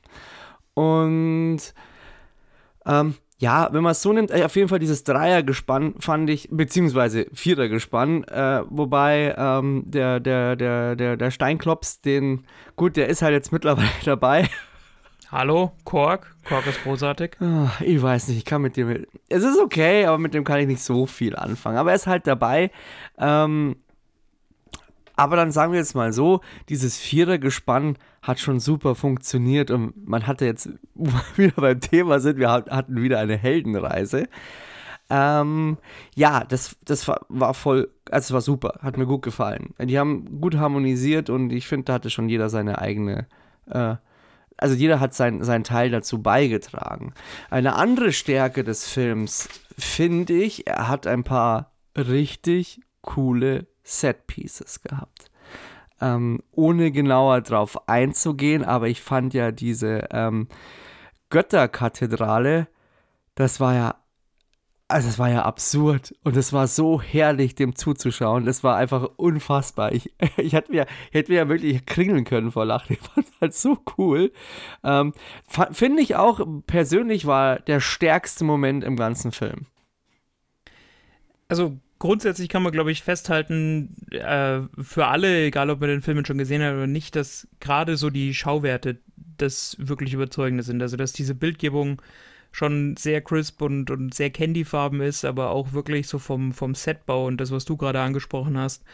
Und ähm, ja, wenn man es so nimmt, äh, auf jeden Fall dieses Dreiergespann fand ich, beziehungsweise Vierergespann, äh, wobei ähm, der, der, der, der, der Steinklops, den, gut, der ist halt jetzt mittlerweile dabei. Hallo, Kork. Kork ist großartig. Ah, Ich weiß nicht, ich kann mit dem. Es ist okay, aber mit dem kann ich nicht so viel anfangen. Aber er ist halt dabei. Ähm, aber dann sagen wir jetzt mal so: dieses Vierergespann hat schon super funktioniert und man hatte jetzt, wo wir wieder beim Thema sind, wir hat- hatten wieder eine Heldenreise. Ähm, ja, das, das war, war voll, also es war super, hat mir gut gefallen. Die haben gut harmonisiert und ich finde, da hatte schon jeder seine eigene äh, also jeder hat sein, seinen Teil dazu beigetragen. Eine andere Stärke des Films finde ich, er hat ein paar richtig coole Set-Pieces gehabt. Ähm, ohne genauer drauf einzugehen, aber ich fand ja diese ähm, Götterkathedrale, das war ja, also es war ja absurd und es war so herrlich, dem zuzuschauen. Das war einfach unfassbar. Ich, ich hätte mir, hätte mir ja wirklich kringeln können vor Lachen. Ich fand es halt so cool. Ähm, Finde ich auch persönlich war der stärkste Moment im ganzen Film. Also grundsätzlich kann man, glaube ich, festhalten, äh, für alle, egal ob man den Film schon gesehen hat oder nicht, dass gerade so die Schauwerte das wirklich Überzeugende sind. Also dass diese Bildgebung schon sehr crisp und, und sehr candyfarben ist, aber auch wirklich so vom, vom Setbau und das, was du gerade angesprochen hast,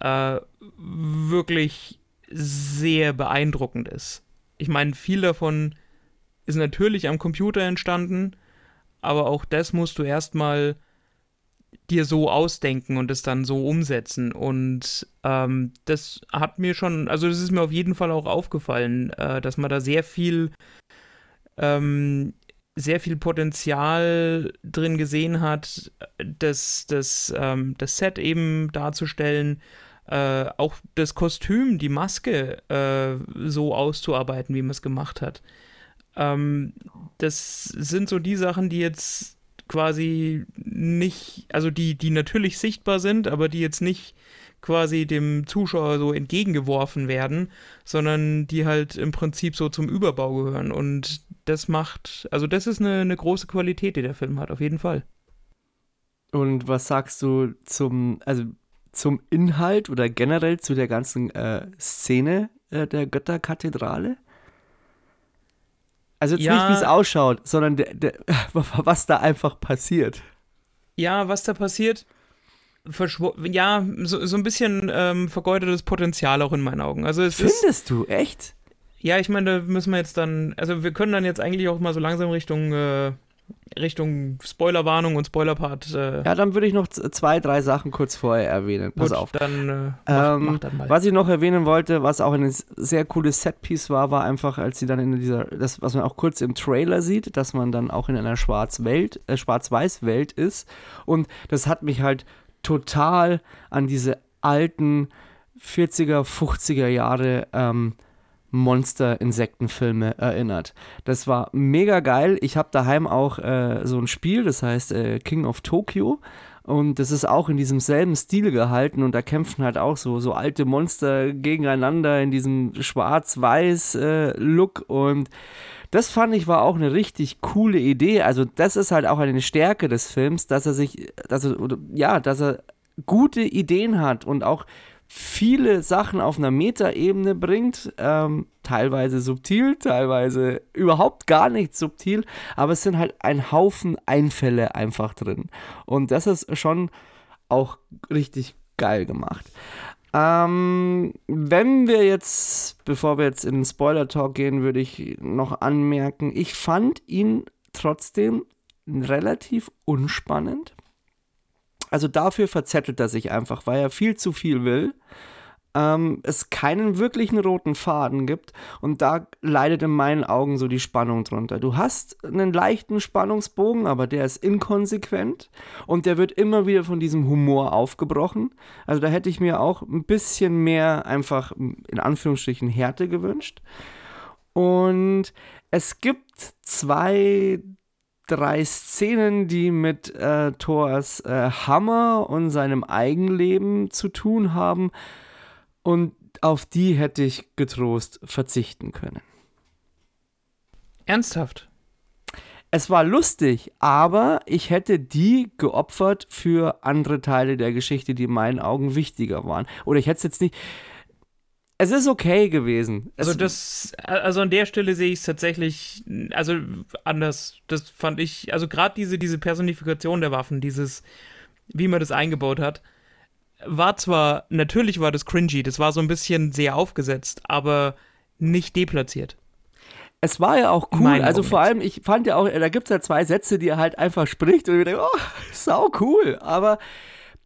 äh, wirklich sehr beeindruckend ist. Ich meine, viel davon ist natürlich am Computer entstanden, aber auch das musst du erstmal dir so ausdenken und es dann so umsetzen. Und ähm, das hat mir schon, also das ist mir auf jeden Fall auch aufgefallen, äh, dass man da sehr viel, ähm, sehr viel Potenzial drin gesehen hat, das, das, ähm, das Set eben darzustellen, äh, auch das Kostüm, die Maske äh, so auszuarbeiten, wie man es gemacht hat. Ähm, das sind so die Sachen, die jetzt quasi nicht, also die, die natürlich sichtbar sind, aber die jetzt nicht quasi dem Zuschauer so entgegengeworfen werden, sondern die halt im Prinzip so zum Überbau gehören. Und das macht, also das ist eine, eine große Qualität, die der Film hat, auf jeden Fall. Und was sagst du zum, also zum Inhalt oder generell zu der ganzen äh, Szene äh, der Götterkathedrale? Also jetzt Ja. nicht, wie es ausschaut, sondern der, der, was da einfach passiert. Ja, was da passiert, ja, so, so ein bisschen ähm, vergeudetes Potenzial auch in meinen Augen. Also es ist, Findest du, echt? ja, ich meine, da müssen wir jetzt dann, also wir können dann jetzt eigentlich auch mal so langsam Richtung, äh, Richtung Spoilerwarnung und Spoilerpart. Äh, Ja, dann würde ich noch zwei, drei Sachen kurz vorher erwähnen. Pass gut, auf. dann äh, mach, Ähm, mach dann mal. Was ich noch erwähnen wollte, was auch ein sehr cooles Setpiece war, war einfach, als sie dann in dieser, das, was man auch kurz im Trailer sieht, dass man dann auch in einer Schwarz-Welt, äh, Schwarz-Weiß-Welt ist. Und das hat mich halt total an diese alten 40er, 50er Jahre ähm, Monster-Insektenfilme erinnert. Das war mega geil. Ich habe daheim auch äh, so ein Spiel, das heißt äh, King of Tokyo. Und das ist auch in diesem selben Stil gehalten und da kämpfen halt auch so, so alte Monster gegeneinander in diesem Schwarz-Weiß-Look. und das fand ich war auch eine richtig coole Idee. Also, das ist halt auch eine Stärke des Films, dass er sich, dass er, ja, dass er gute Ideen hat und auch viele Sachen auf einer Metaebene bringt, ähm, teilweise subtil, teilweise überhaupt gar nicht subtil, aber es sind halt ein Haufen Einfälle einfach drin. Und das ist schon auch richtig geil gemacht. Ähm, wenn wir jetzt, bevor wir jetzt in den Spoiler-Talk gehen, würde ich noch anmerken, ich fand ihn trotzdem relativ unspannend. Also dafür verzettelt er sich einfach, weil er viel zu viel will. Ähm, es keinen wirklichen roten Faden gibt und da leidet in meinen Augen so die Spannung drunter. Du hast einen leichten Spannungsbogen, aber der ist inkonsequent und der wird immer wieder von diesem Humor aufgebrochen. Also da hätte ich mir auch ein bisschen mehr einfach in Anführungsstrichen Härte gewünscht. Und es gibt zwei, drei Szenen, die mit äh, Thors äh, Hammer und seinem Eigenleben zu tun haben. Und auf die hätte ich getrost verzichten können. Ernsthaft. Es war lustig, aber ich hätte die geopfert für andere Teile der Geschichte, die in meinen Augen wichtiger waren. Oder ich hätte es jetzt nicht. Es ist okay gewesen. Es, Also das, also an der Stelle sehe ich es tatsächlich, also anders. Das fand ich, also gerade diese, diese Personifikation der Waffen, dieses, wie man das eingebaut hat, war zwar, natürlich war das cringy, das war so ein bisschen sehr aufgesetzt, aber nicht deplatziert. es war ja auch cool. Meinen Also Augen vor allem, ich fand ja auch, da gibt es ja zwei Sätze, die er halt einfach spricht und ich denke, oh, sau cool. Aber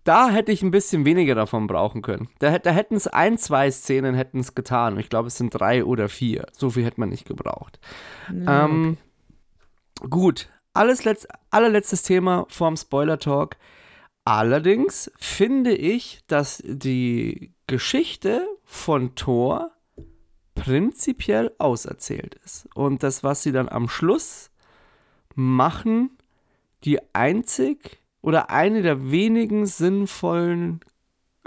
da hätte ich ein bisschen weniger davon brauchen können. Da, da hätten es ein, zwei Szenen hätten es getan. Ich glaube, es sind drei oder vier. So viel hätte man nicht gebraucht. Ähm, Gut, alles letz allerletztes Thema vorm Spoiler-Talk. Allerdings finde ich, dass die Geschichte von Thor prinzipiell auserzählt ist. Und das, was sie dann am Schluss machen, die einzig oder eine der wenigen sinnvollen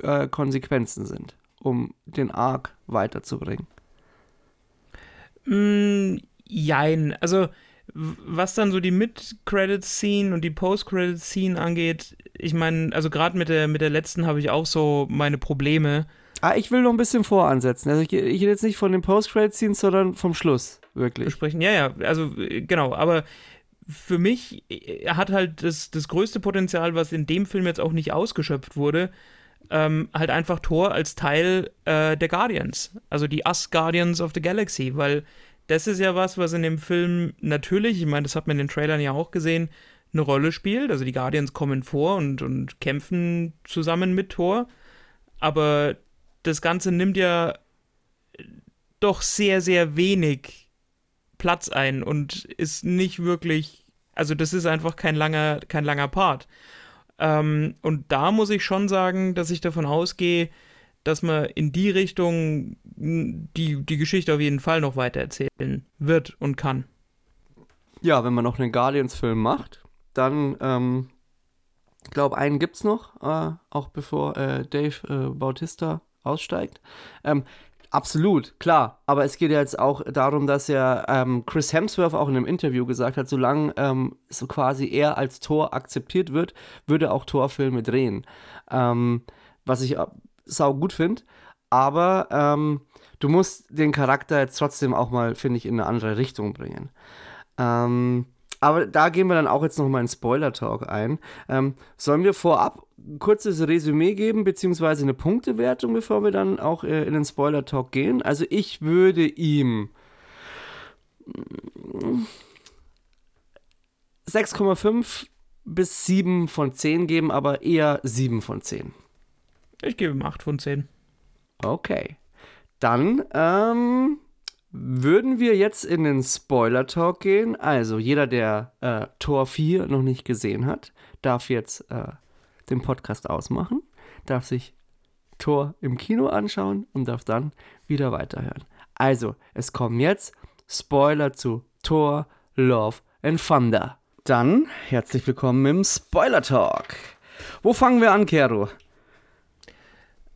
äh, Konsequenzen sind, um den Arc weiterzubringen. Mm, jein. Also, was dann so die Mid-Credit-Scene und die Post-Credit-Scene angeht, ich meine, also gerade mit der, mit der letzten habe ich auch so meine Probleme. Ah, ich will noch ein bisschen voransetzen. Also ich, ich rede jetzt nicht von den Post-Credit-Scenes, sondern vom Schluss, wirklich. besprechen. Ja, ja, also äh, genau, aber für mich hat halt das, das größte Potenzial, was in dem Film jetzt auch nicht ausgeschöpft wurde, ähm, halt einfach Thor als Teil äh, der Guardians, also die Us Guardians of the Galaxy, weil das ist ja was, was in dem Film natürlich, ich meine, das hat man in den Trailern ja auch gesehen, eine Rolle spielt. Also die Guardians kommen vor und, und kämpfen zusammen mit Thor. Aber das Ganze nimmt ja doch sehr, sehr wenig Platz ein und ist nicht wirklich, also das ist einfach kein langer, kein langer Part. Ähm, und da muss ich schon sagen, dass ich davon ausgehe, dass man in die Richtung die, die Geschichte auf jeden Fall noch weiter erzählen wird und kann. Ja, wenn man noch einen Guardians-Film macht, dann, ähm, ich glaube, einen gibt es noch, äh, auch bevor äh, Dave äh, Bautista aussteigt. Ähm, absolut, klar. Aber es geht ja jetzt auch darum, dass ja ähm, Chris Hemsworth auch in einem Interview gesagt hat, solange ähm, so quasi er als Tor akzeptiert wird, würde auch Torfilme drehen. Ähm, was ich sau gut finde. Aber ähm, du musst den Charakter jetzt trotzdem auch mal, finde ich, in eine andere Richtung bringen. Ähm, aber da gehen wir dann auch jetzt nochmal in Spoiler-Talk ein. Ähm, sollen wir vorab ein kurzes Resümee geben, beziehungsweise eine Punktewertung, bevor wir dann auch äh, in den Spoiler-Talk gehen? Also ich würde ihm 6,5 bis 7 von 10 geben, aber eher 7 von 10. Ich gebe ihm 8 von 10. Okay. Dann ähm, würden wir jetzt in den Spoiler-Talk gehen. Also jeder, der äh, Tor 4 noch nicht gesehen hat, darf jetzt äh, den Podcast ausmachen, darf sich Tor im Kino anschauen und darf dann wieder weiterhören. Also, es kommen jetzt Spoiler zu Tor, Love and Thunder. Dann herzlich willkommen im Spoiler Talk. Wo fangen wir an, Kero?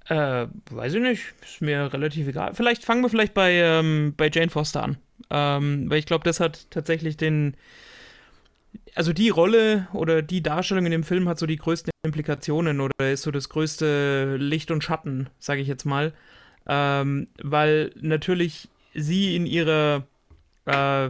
Äh, weiß ich nicht. Ist mir relativ egal. Vielleicht fangen wir vielleicht bei, ähm, bei Jane Foster an. Ähm, weil ich glaube, das hat tatsächlich den. Also die Rolle oder die Darstellung in dem Film hat so die größten Implikationen oder ist so das größte Licht und Schatten, sage ich jetzt mal. Ähm, weil natürlich sie in ihrer äh,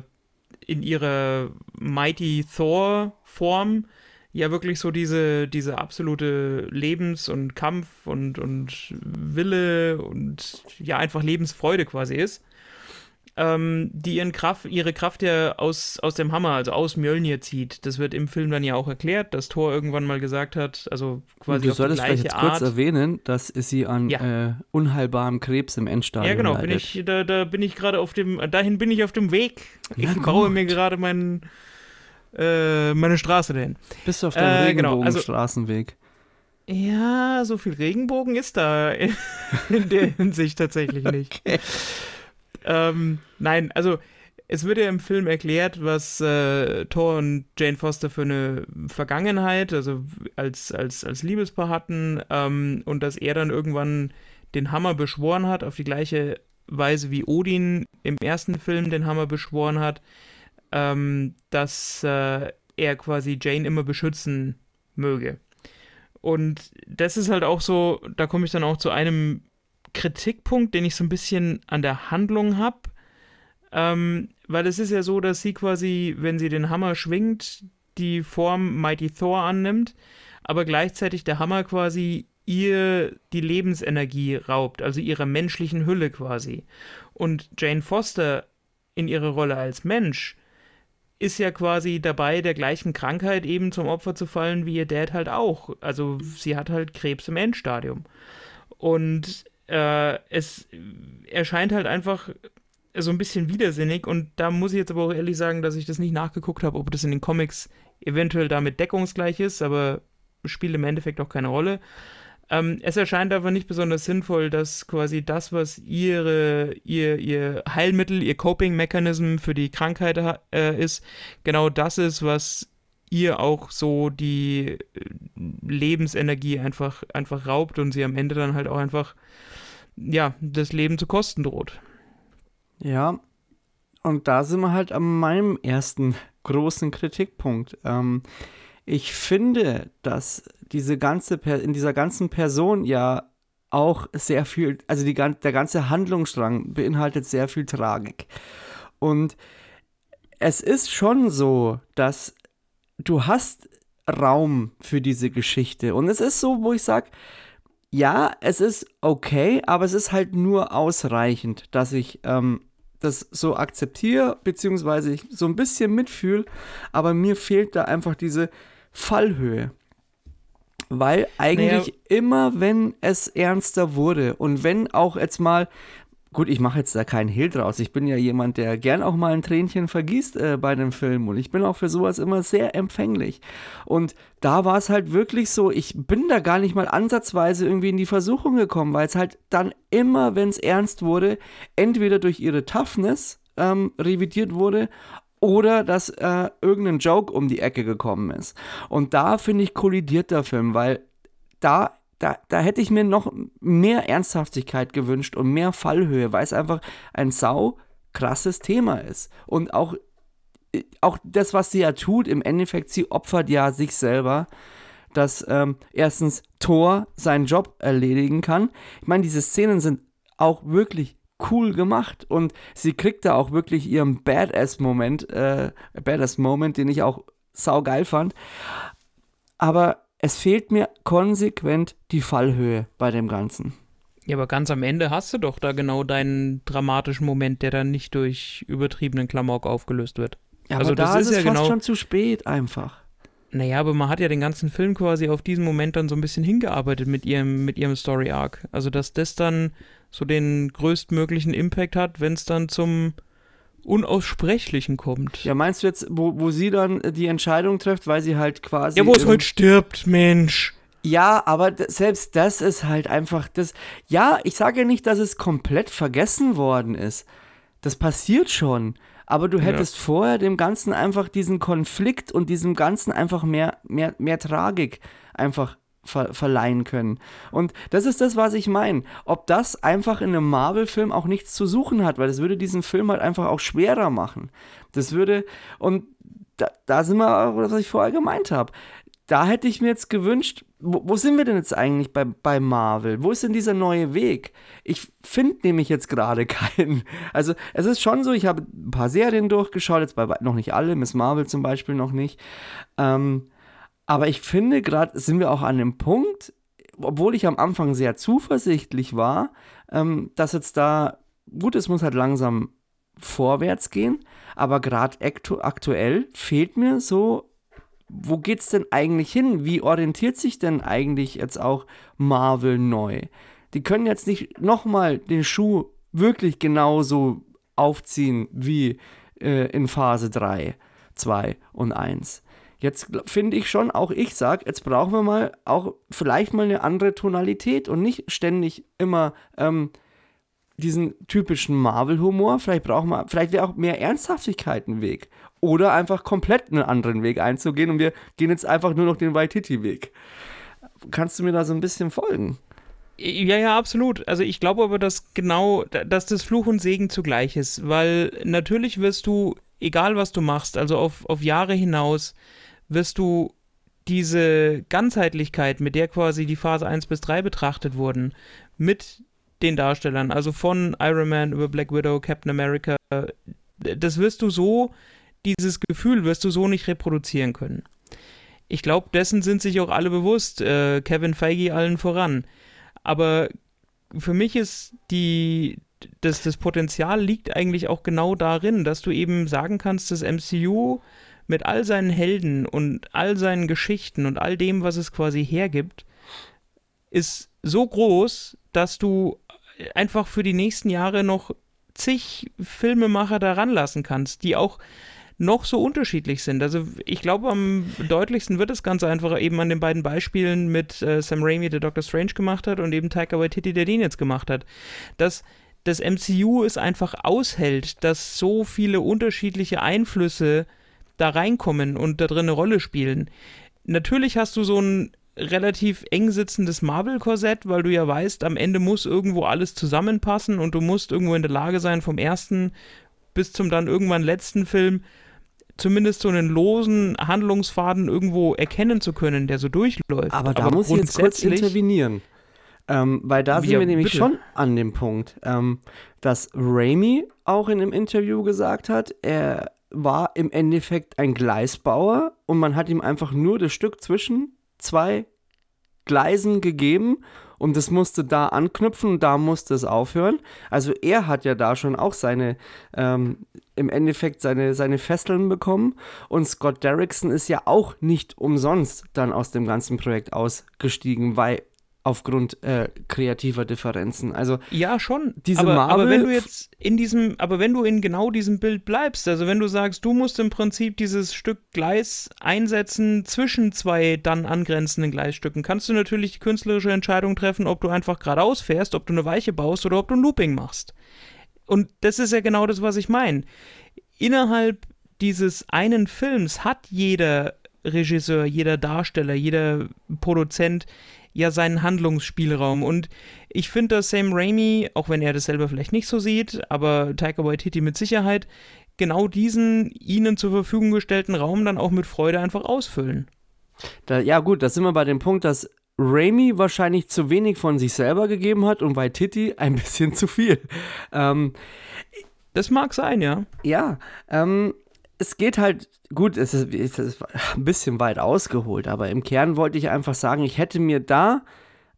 in ihrer Mighty Thor Form ja wirklich so diese, diese absolute Lebens- und Kampf- und, und Wille und ja einfach Lebensfreude quasi ist. Ähm, die ihren Kraft, ihre Kraft ja aus, aus dem Hammer, also aus Mjölnir zieht. Das wird im Film dann ja auch erklärt, dass Thor irgendwann mal gesagt hat, also quasi du solltest vielleicht jetzt Art. kurz erwähnen, dass sie an Ja. äh, unheilbarem Krebs im Endstadium Ja, genau, bin ich, da, da bin ich gerade auf dem, dahin bin ich auf dem Weg. Ich Na baue gut. mir gerade meinen, äh, meine Straße dahin. Bist du auf deinem Äh, genau, also- Regenbogenstraßenweg? Ja, so viel Regenbogen ist da in, in der Hinsicht tatsächlich nicht. Okay. Ähm, nein, also es wird ja im Film erklärt, was äh, Thor und Jane Foster für eine Vergangenheit, also als, als, als Liebespaar hatten ähm, und dass er dann irgendwann den Hammer beschworen hat, auf die gleiche Weise wie Odin im ersten Film den Hammer beschworen hat, ähm, dass äh, er quasi Jane immer beschützen möge. Und das ist halt auch so, da komme ich dann auch zu einem Kritikpunkt, den ich so ein bisschen an der Handlung habe. Ähm, weil es ist ja so, dass sie quasi, wenn sie den Hammer schwingt, die Form Mighty Thor annimmt, aber gleichzeitig der Hammer quasi ihr die Lebensenergie raubt, also ihrer menschlichen Hülle quasi. Und Jane Foster in ihrer Rolle als Mensch ist ja quasi dabei, der gleichen Krankheit eben zum Opfer zu fallen, wie ihr Dad halt auch. Also sie hat halt Krebs im Endstadium. Und äh, es erscheint halt einfach so ein bisschen widersinnig und da muss ich jetzt aber auch ehrlich sagen, dass ich das nicht nachgeguckt habe, ob das in den Comics eventuell damit deckungsgleich ist, aber spielt im Endeffekt auch keine Rolle. Ähm, es erscheint aber nicht besonders sinnvoll, dass quasi das, was ihre, ihr, ihr Heilmittel, ihr Coping-Mechanism für die Krankheit äh, ist, genau das ist, was ihr auch so die äh, Lebensenergie einfach, einfach raubt und sie am Ende dann halt auch einfach, ja, das Leben zu kosten droht. Ja, und da sind wir halt an meinem ersten großen Kritikpunkt. Ähm, ich finde, dass diese ganze per in dieser ganzen Person ja auch sehr viel, also die, der ganze Handlungsstrang beinhaltet sehr viel Tragik. Und es ist schon so, dass du hast Raum für diese Geschichte. Und es ist so, wo ich sage, ja, es ist okay, aber es ist halt nur ausreichend, dass ich ähm, das so akzeptiere, beziehungsweise ich so ein bisschen mitfühle, aber mir fehlt da einfach diese Fallhöhe. Weil eigentlich naja. immer, wenn es ernster wurde und wenn auch jetzt mal gut, ich mache jetzt da keinen Hehl draus. Ich bin ja jemand, der gern auch mal ein Tränchen vergießt äh, bei dem Film und ich bin auch für sowas immer sehr empfänglich. Und da war es halt wirklich so, ich bin da gar nicht mal ansatzweise irgendwie in die Versuchung gekommen, weil es halt dann immer, wenn es ernst wurde, entweder durch ihre Toughness ähm, revidiert wurde oder dass äh, irgendein Joke um die Ecke gekommen ist. Und da finde ich kollidiert der Film, weil da da, da hätte ich mir noch mehr Ernsthaftigkeit gewünscht und mehr Fallhöhe, weil es einfach ein sau krasses Thema ist. Und auch, auch das, was sie ja tut, im Endeffekt, sie opfert ja sich selber, dass ähm, erstens Thor seinen Job erledigen kann. Ich meine, diese Szenen sind auch wirklich cool gemacht und sie kriegt da auch wirklich ihren Badass-Moment, äh, Badass-Moment, den ich auch saugeil fand. Aber es fehlt mir konsequent die Fallhöhe bei dem Ganzen. Ja, aber ganz am Ende hast du doch da genau deinen dramatischen Moment, der dann nicht durch übertriebenen Klamauk aufgelöst wird. Ja, also aber das da ist, ist es ja fast genau, schon zu spät einfach. Naja, aber man hat ja den ganzen Film quasi auf diesen Moment dann so ein bisschen hingearbeitet mit ihrem, mit ihrem Story Arc. Also dass das dann so den größtmöglichen Impact hat, wenn es dann zum Unaussprechlichen kommt. Ja, meinst du jetzt, wo, wo sie dann die Entscheidung trifft, weil sie halt quasi. Ja, wo es halt stirbt, Mensch. Ja, aber selbst das ist halt einfach das. Ja, ich sage ja nicht, dass es komplett vergessen worden ist. Das passiert schon. Aber du hättest ja. vorher dem Ganzen einfach diesen Konflikt und diesem Ganzen einfach mehr, mehr, mehr Tragik einfach ver verleihen können. Und das ist das, was ich meine. Ob das einfach in einem Marvel-Film auch nichts zu suchen hat, weil das würde diesen Film halt einfach auch schwerer machen. Das würde, und da, da sind wir, was ich vorher gemeint habe. Da hätte ich mir jetzt gewünscht, wo, wo, sind wir denn jetzt eigentlich bei, bei Marvel? Wo ist denn dieser neue Weg? Ich finde nämlich jetzt gerade keinen. Also es ist schon so, ich habe ein paar Serien durchgeschaut, jetzt bei noch nicht alle, Miss Marvel zum Beispiel noch nicht. Ähm, aber ich finde, gerade sind wir auch an dem Punkt, obwohl ich am Anfang sehr zuversichtlich war, ähm, dass jetzt da, gut, es muss halt langsam vorwärts gehen, aber gerade aktu aktuell fehlt mir so, wo geht's denn eigentlich hin? Wie orientiert sich denn eigentlich jetzt auch Marvel neu? Die können jetzt nicht nochmal den Schuh wirklich genauso aufziehen wie äh, in Phase 3, 2 und 1. Jetzt finde ich schon, auch ich sage, jetzt brauchen wir mal auch vielleicht mal eine andere Tonalität und nicht ständig immer ähm, diesen typischen Marvel-Humor. Vielleicht brauchen wir, vielleicht wäre auch mehr Ernsthaftigkeit ein Weg. Oder einfach komplett einen anderen Weg einzugehen und wir gehen jetzt einfach nur noch den Waititi-Weg. Kannst du mir da so ein bisschen folgen? Ja, ja, absolut. Also ich glaube aber, dass genau, dass das Fluch und Segen zugleich ist, weil natürlich wirst du, egal was du machst, also auf, auf Jahre hinaus, wirst du diese Ganzheitlichkeit, mit der quasi die Phase 1 bis 3 betrachtet wurden, mit den Darstellern, also von Iron Man über Black Widow, Captain America, das wirst du so, dieses Gefühl wirst du so nicht reproduzieren können. Ich glaube, dessen sind sich auch alle bewusst, äh, Kevin Feige allen voran. Aber für mich ist die, das, das Potenzial liegt eigentlich auch genau darin, dass du eben sagen kannst, das MCU mit all seinen Helden und all seinen Geschichten und all dem, was es quasi hergibt, ist so groß, dass du einfach für die nächsten Jahre noch zig Filmemacher daran lassen kannst, die auch noch so unterschiedlich sind. Also ich glaube, am deutlichsten wird das Ganze einfach eben an den beiden Beispielen mit äh, Sam Raimi, der Doctor Strange gemacht hat, und eben Taika Waititi, der den jetzt gemacht hat. Dass das MCU es einfach aushält, dass so viele unterschiedliche Einflüsse da reinkommen und da drin eine Rolle spielen. Natürlich hast du so ein relativ eng sitzendes Marvel-Korsett, weil du ja weißt, am Ende muss irgendwo alles zusammenpassen und du musst irgendwo in der Lage sein, vom ersten bis zum dann irgendwann letzten Film zumindest so einen losen Handlungsfaden irgendwo erkennen zu können, der so durchläuft. Aber da Aber muss ich jetzt kurz intervenieren. Ähm, weil da sind ja, wir nämlich bitte. schon an dem Punkt, ähm, dass Raimi auch in einem Interview gesagt hat, er war im Endeffekt ein Gleisbauer und man hat ihm einfach nur das Stück zwischen zwei Gleisen gegeben und das musste da anknüpfen und da musste es aufhören. Also er hat ja da schon auch seine, ähm, im Endeffekt seine, seine Fesseln bekommen und Scott Derrickson ist ja auch nicht umsonst dann aus dem ganzen Projekt ausgestiegen, weil aufgrund äh, kreativer Differenzen. Also ja schon. Diese aber, Marvel aber wenn du jetzt in diesem, aber wenn du in genau diesem Bild bleibst, also wenn du sagst, du musst im Prinzip dieses Stück Gleis einsetzen zwischen zwei dann angrenzenden Gleisstücken, kannst du natürlich die künstlerische Entscheidung treffen, ob du einfach geradeaus fährst, ob du eine Weiche baust oder ob du ein Looping machst. Und das ist ja genau das, was ich meine. Innerhalb dieses einen Films hat jeder Regisseur, jeder Darsteller, jeder Produzent ja seinen Handlungsspielraum. Und ich finde, dass Sam Raimi, auch wenn er das selber vielleicht nicht so sieht, aber Taika Waititi mit Sicherheit, genau diesen ihnen zur Verfügung gestellten Raum dann auch mit Freude einfach ausfüllen. Da, ja, gut, da sind wir bei dem Punkt, dass Raimi wahrscheinlich zu wenig von sich selber gegeben hat und Waititi ein bisschen zu viel. Ähm, das mag sein, ja. Ja, ähm, es geht halt, gut, es ist, es ist ein bisschen weit ausgeholt, aber im Kern wollte ich einfach sagen, ich hätte mir da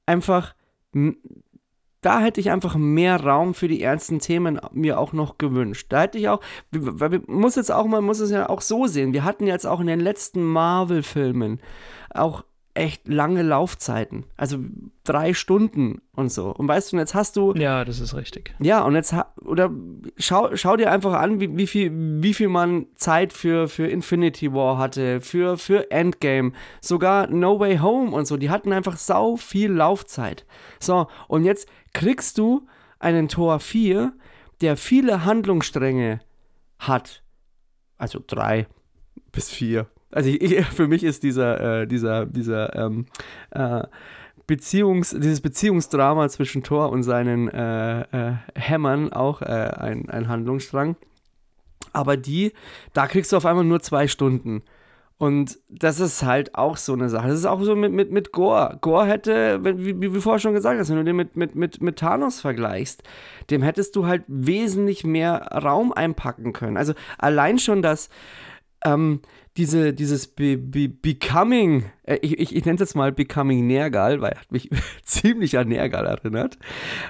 einfach, da hätte ich einfach mehr Raum für die ernsten Themen mir auch noch gewünscht. Da hätte ich auch, man muss jetzt auch, man muss es ja auch so sehen, wir hatten jetzt auch in den letzten Marvel-Filmen auch echt lange Laufzeiten. Also drei Stunden und so. Und weißt du, und jetzt hast du. Ja, das ist richtig. Ja, und jetzt oder schau, schau dir einfach an, wie, wie, viel, wie viel man Zeit für, für Infinity War hatte, für, für Endgame, sogar No Way Home und so. Die hatten einfach sau viel Laufzeit. So, und jetzt kriegst du einen Tor 4, der viele Handlungsstränge hat. Also drei bis vier also ich, ich, für mich ist dieser, äh, dieser, dieser ähm, äh, Beziehungs, dieses Beziehungsdrama zwischen Thor und seinen äh, äh, Hämmern auch äh, ein, ein Handlungsstrang. Aber die, da kriegst du auf einmal nur zwei Stunden. Und das ist halt auch so eine Sache. Das ist auch so mit, mit, mit Gore. Gore hätte, wie, wie, wie vorher schon gesagt hast, wenn du den mit, mit, mit, mit Thanos vergleichst, dem hättest du halt wesentlich mehr Raum einpacken können. Also allein schon das, ähm, diese, dieses Be Be Becoming, äh, ich, ich, ich nenne es jetzt mal Becoming Nergal, weil er hat mich ziemlich an Nergal erinnert.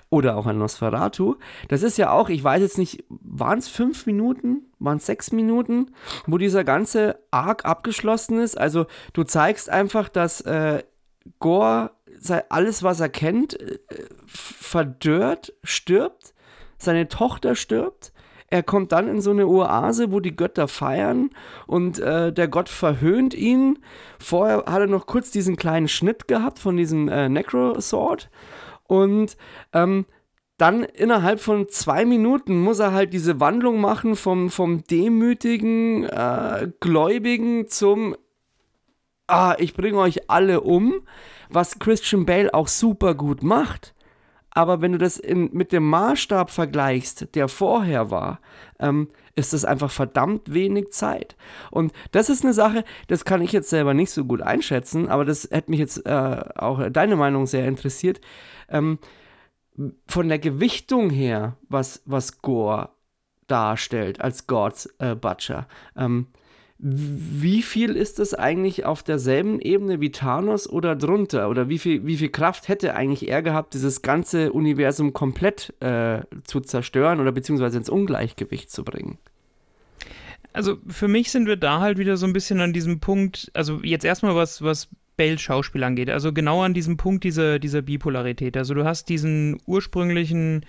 Oder auch an Nosferatu. Das ist ja auch, ich weiß jetzt nicht, waren es fünf Minuten? Waren es sechs Minuten, wo dieser ganze Arc abgeschlossen ist? Also du zeigst einfach, dass äh, Gore alles, was er kennt, äh, verdörrt, stirbt. Seine Tochter stirbt er kommt dann in so eine Oase, wo die Götter feiern und äh, der Gott verhöhnt ihn. Vorher hat er noch kurz diesen kleinen Schnitt gehabt von diesem äh, Necro-Sword und ähm, dann innerhalb von zwei Minuten muss er halt diese Wandlung machen vom, vom demütigen äh, Gläubigen zum Ah, ich bringe euch alle um, was Christian Bale auch super gut macht. Aber wenn du das in, mit dem Maßstab vergleichst, der vorher war, ähm, ist das einfach verdammt wenig Zeit. Und das ist eine Sache, das kann ich jetzt selber nicht so gut einschätzen, aber das hätte mich jetzt äh, auch deine Meinung sehr interessiert. Ähm, von der Gewichtung her, was, was Gore darstellt als Gods äh, Butcher, ähm, wie viel ist es eigentlich auf derselben Ebene wie Thanos oder drunter? Oder wie viel, wie viel Kraft hätte eigentlich er gehabt, dieses ganze Universum komplett äh, zu zerstören oder beziehungsweise ins Ungleichgewicht zu bringen? Also für mich sind wir da halt wieder so ein bisschen an diesem Punkt, also jetzt erstmal was, was Bales Schauspiel angeht, also genau an diesem Punkt dieser, dieser Bipolarität. Also du hast diesen ursprünglichen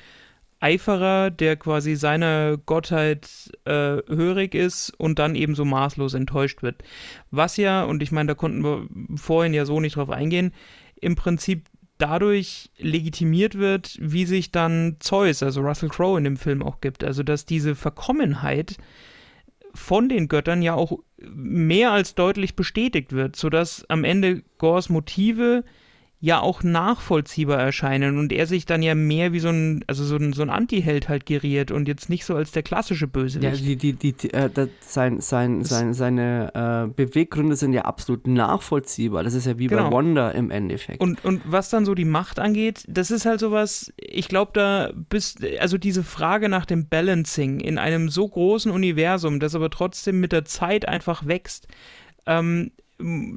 Eiferer, der quasi seiner Gottheit äh, hörig ist und dann eben so maßlos enttäuscht wird. Was ja, und ich meine, da konnten wir vorhin ja so nicht drauf eingehen, im Prinzip dadurch legitimiert wird, wie sich dann Zeus, also Russell Crowe in dem Film auch gibt. Also dass diese Verkommenheit von den Göttern ja auch mehr als deutlich bestätigt wird, sodass am Ende Gors Motive ja auch nachvollziehbar erscheinen und er sich dann ja mehr wie so ein, also so ein, so ein Anti-Held halt geriert und jetzt nicht so als der klassische Bösewicht. Ja, die, die, die, die äh, sein, sein, sein, seine äh, Beweggründe sind ja absolut nachvollziehbar. Das ist ja wie genau. bei Wanda im Endeffekt. Und, und was dann so die Macht angeht, das ist halt sowas, ich glaube, da bist, also diese Frage nach dem Balancing in einem so großen Universum, das aber trotzdem mit der Zeit einfach wächst, ähm,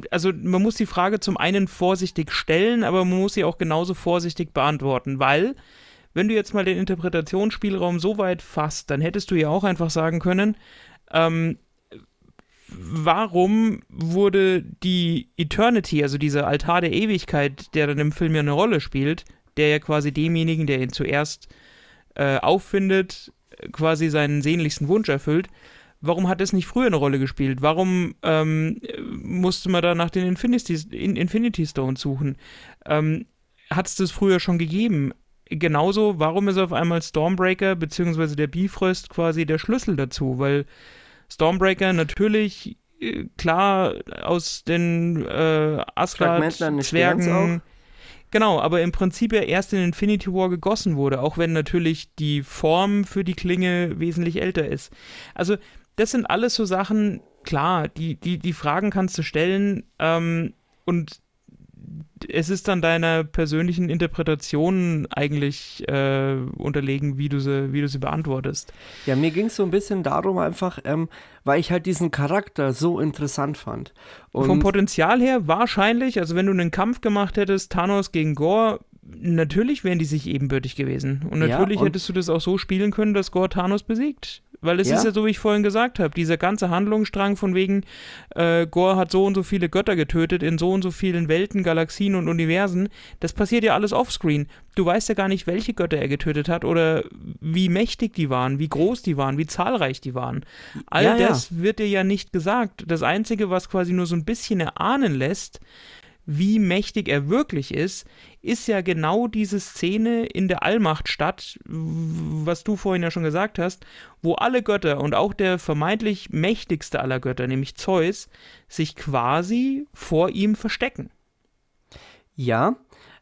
also man muss die Frage zum einen vorsichtig stellen, aber man muss sie auch genauso vorsichtig beantworten, weil wenn du jetzt mal den Interpretationsspielraum so weit fasst, dann hättest du ja auch einfach sagen können, ähm, warum wurde die Eternity, also dieser Altar der Ewigkeit, der dann im Film ja eine Rolle spielt, der ja quasi demjenigen, der ihn zuerst äh, auffindet, quasi seinen sehnlichsten Wunsch erfüllt, warum hat es nicht früher eine Rolle gespielt? Warum ähm, musste man da nach den Infinity, Infinity Stones suchen? Ähm, hat es das früher schon gegeben? Genauso, warum ist auf einmal Stormbreaker bzw. der Bifrost quasi der Schlüssel dazu? Weil Stormbreaker natürlich äh, klar aus den äh, Asgard-Zwergen Genau, aber im Prinzip ja erst in Infinity War gegossen wurde, auch wenn natürlich die Form für die Klinge wesentlich älter ist. Also das sind alles so Sachen, klar, die, die, die Fragen kannst du stellen ähm, und es ist dann deiner persönlichen Interpretation eigentlich äh, unterlegen, wie du, sie, wie du sie beantwortest. Ja, mir ging es so ein bisschen darum einfach, ähm, weil ich halt diesen Charakter so interessant fand. Und Vom Potenzial her wahrscheinlich, also wenn du einen Kampf gemacht hättest, Thanos gegen Gore, natürlich wären die sich ebenbürtig gewesen. Und natürlich ja, und hättest du das auch so spielen können, dass Gore Thanos besiegt. Weil es ja. ist ja so, wie ich vorhin gesagt habe, dieser ganze Handlungsstrang von wegen, äh, Gore hat so und so viele Götter getötet in so und so vielen Welten, Galaxien und Universen, das passiert ja alles offscreen. Du weißt ja gar nicht, welche Götter er getötet hat oder wie mächtig die waren, wie groß die waren, wie zahlreich die waren. All ja, das ja. wird dir ja nicht gesagt. Das Einzige, was quasi nur so ein bisschen erahnen lässt, wie mächtig er wirklich ist, ist ja genau diese Szene in der Allmachtstadt, was du vorhin ja schon gesagt hast, wo alle Götter und auch der vermeintlich mächtigste aller Götter, nämlich Zeus, sich quasi vor ihm verstecken. Ja,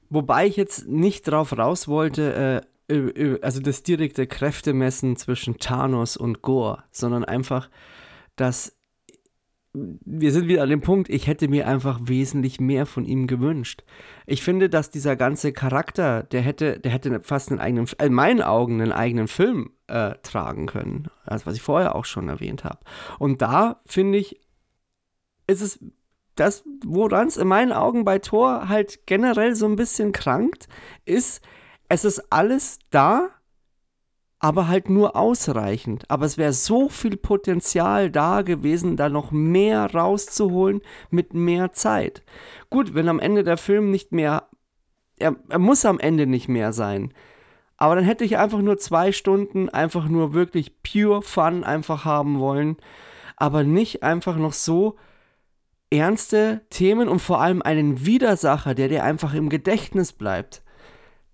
wobei ich jetzt nicht drauf raus wollte, äh, also das direkte Kräftemessen zwischen Thanos und Gore, sondern einfach, dass wir sind wieder an dem Punkt, ich hätte mir einfach wesentlich mehr von ihm gewünscht. Ich finde, dass dieser ganze Charakter, der hätte, der hätte fast einen eigenen, in meinen Augen einen eigenen Film äh, tragen können. Also was ich vorher auch schon erwähnt habe. Und da finde ich, ist es das, woran es in meinen Augen bei Thor halt generell so ein bisschen krankt, ist, es ist alles da, aber halt nur ausreichend. Aber es wäre so viel Potenzial da gewesen, da noch mehr rauszuholen mit mehr Zeit. Gut, wenn am Ende der Film nicht mehr, er, er muss am Ende nicht mehr sein. Aber dann hätte ich einfach nur zwei Stunden, einfach nur wirklich pure Fun einfach haben wollen. Aber nicht einfach noch so ernste Themen und vor allem einen Widersacher, der dir einfach im Gedächtnis bleibt.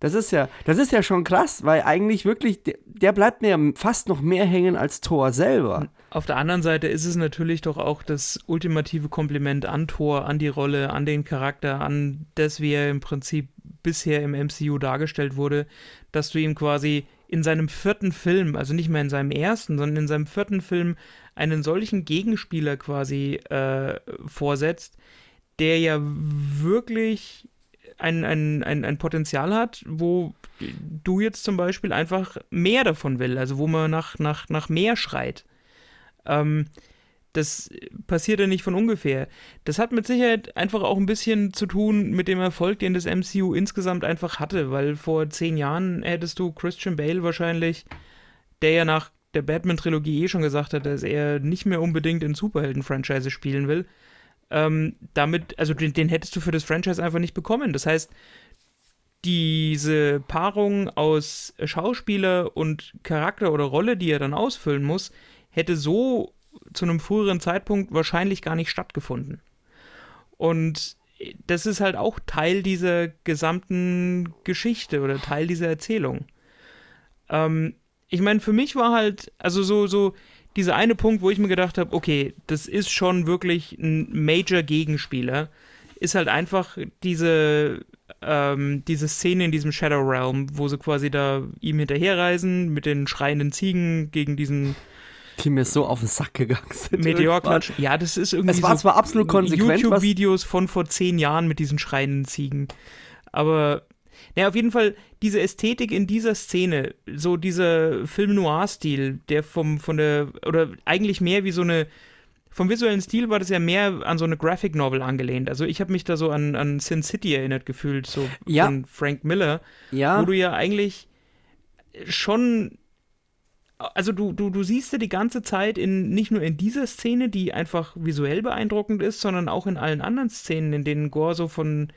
Das ist ja, das ist ja schon krass, weil eigentlich wirklich, der, bleibt mir fast noch mehr hängen als Thor selber. Auf der anderen Seite ist es natürlich doch auch das ultimative Kompliment an Thor, an die Rolle, an den Charakter, an das, wie er im Prinzip bisher im MCU dargestellt wurde, dass du ihm quasi in seinem vierten Film, also nicht mehr in seinem ersten, sondern in seinem vierten Film einen solchen Gegenspieler quasi äh, vorsetzt, der ja wirklich ein, ein, ein, ein Potenzial hat, wo du jetzt zum Beispiel einfach mehr davon will, also wo man nach, nach, nach mehr schreit. Ähm, das passiert ja nicht von ungefähr. Das hat mit Sicherheit einfach auch ein bisschen zu tun mit dem Erfolg, den das MCU insgesamt einfach hatte, weil vor zehn Jahren hättest du Christian Bale wahrscheinlich, der ja nach der Batman-Trilogie eh schon gesagt hat, dass er nicht mehr unbedingt in Superhelden-Franchise spielen will, ähm, damit, also den, den hättest du für das Franchise einfach nicht bekommen. Das heißt, diese Paarung aus Schauspieler und Charakter oder Rolle, die er dann ausfüllen muss, hätte so zu einem früheren Zeitpunkt wahrscheinlich gar nicht stattgefunden. Und das ist halt auch Teil dieser gesamten Geschichte oder Teil dieser Erzählung. Ähm, ich meine, für mich war halt, also so, so dieser eine Punkt, wo ich mir gedacht habe, okay, das ist schon wirklich ein Major-Gegenspieler, ist halt einfach diese, ähm, diese Szene in diesem Shadow Realm, wo sie quasi da ihm hinterherreisen mit den schreienden Ziegen gegen diesen die mir so auf den Sack gegangen sind. Meteorklatsch. Ja, das ist irgendwie. Es war so zwar absolut konsequent. YouTube-Videos von vor zehn Jahren mit diesen schreienden Ziegen. Aber naja, auf jeden Fall diese Ästhetik in dieser Szene, so dieser Film-Noir-Stil, der vom, von der, oder eigentlich mehr wie so eine vom visuellen Stil war das ja mehr an so eine Graphic Novel angelehnt. Also ich habe mich da so an, an Sin City erinnert gefühlt, so Ja. von Frank Miller, Ja, wo du ja eigentlich schon also du, du, du siehst ja die ganze Zeit in nicht nur in dieser Szene, die einfach visuell beeindruckend ist, sondern auch in allen anderen Szenen, in denen Gore so von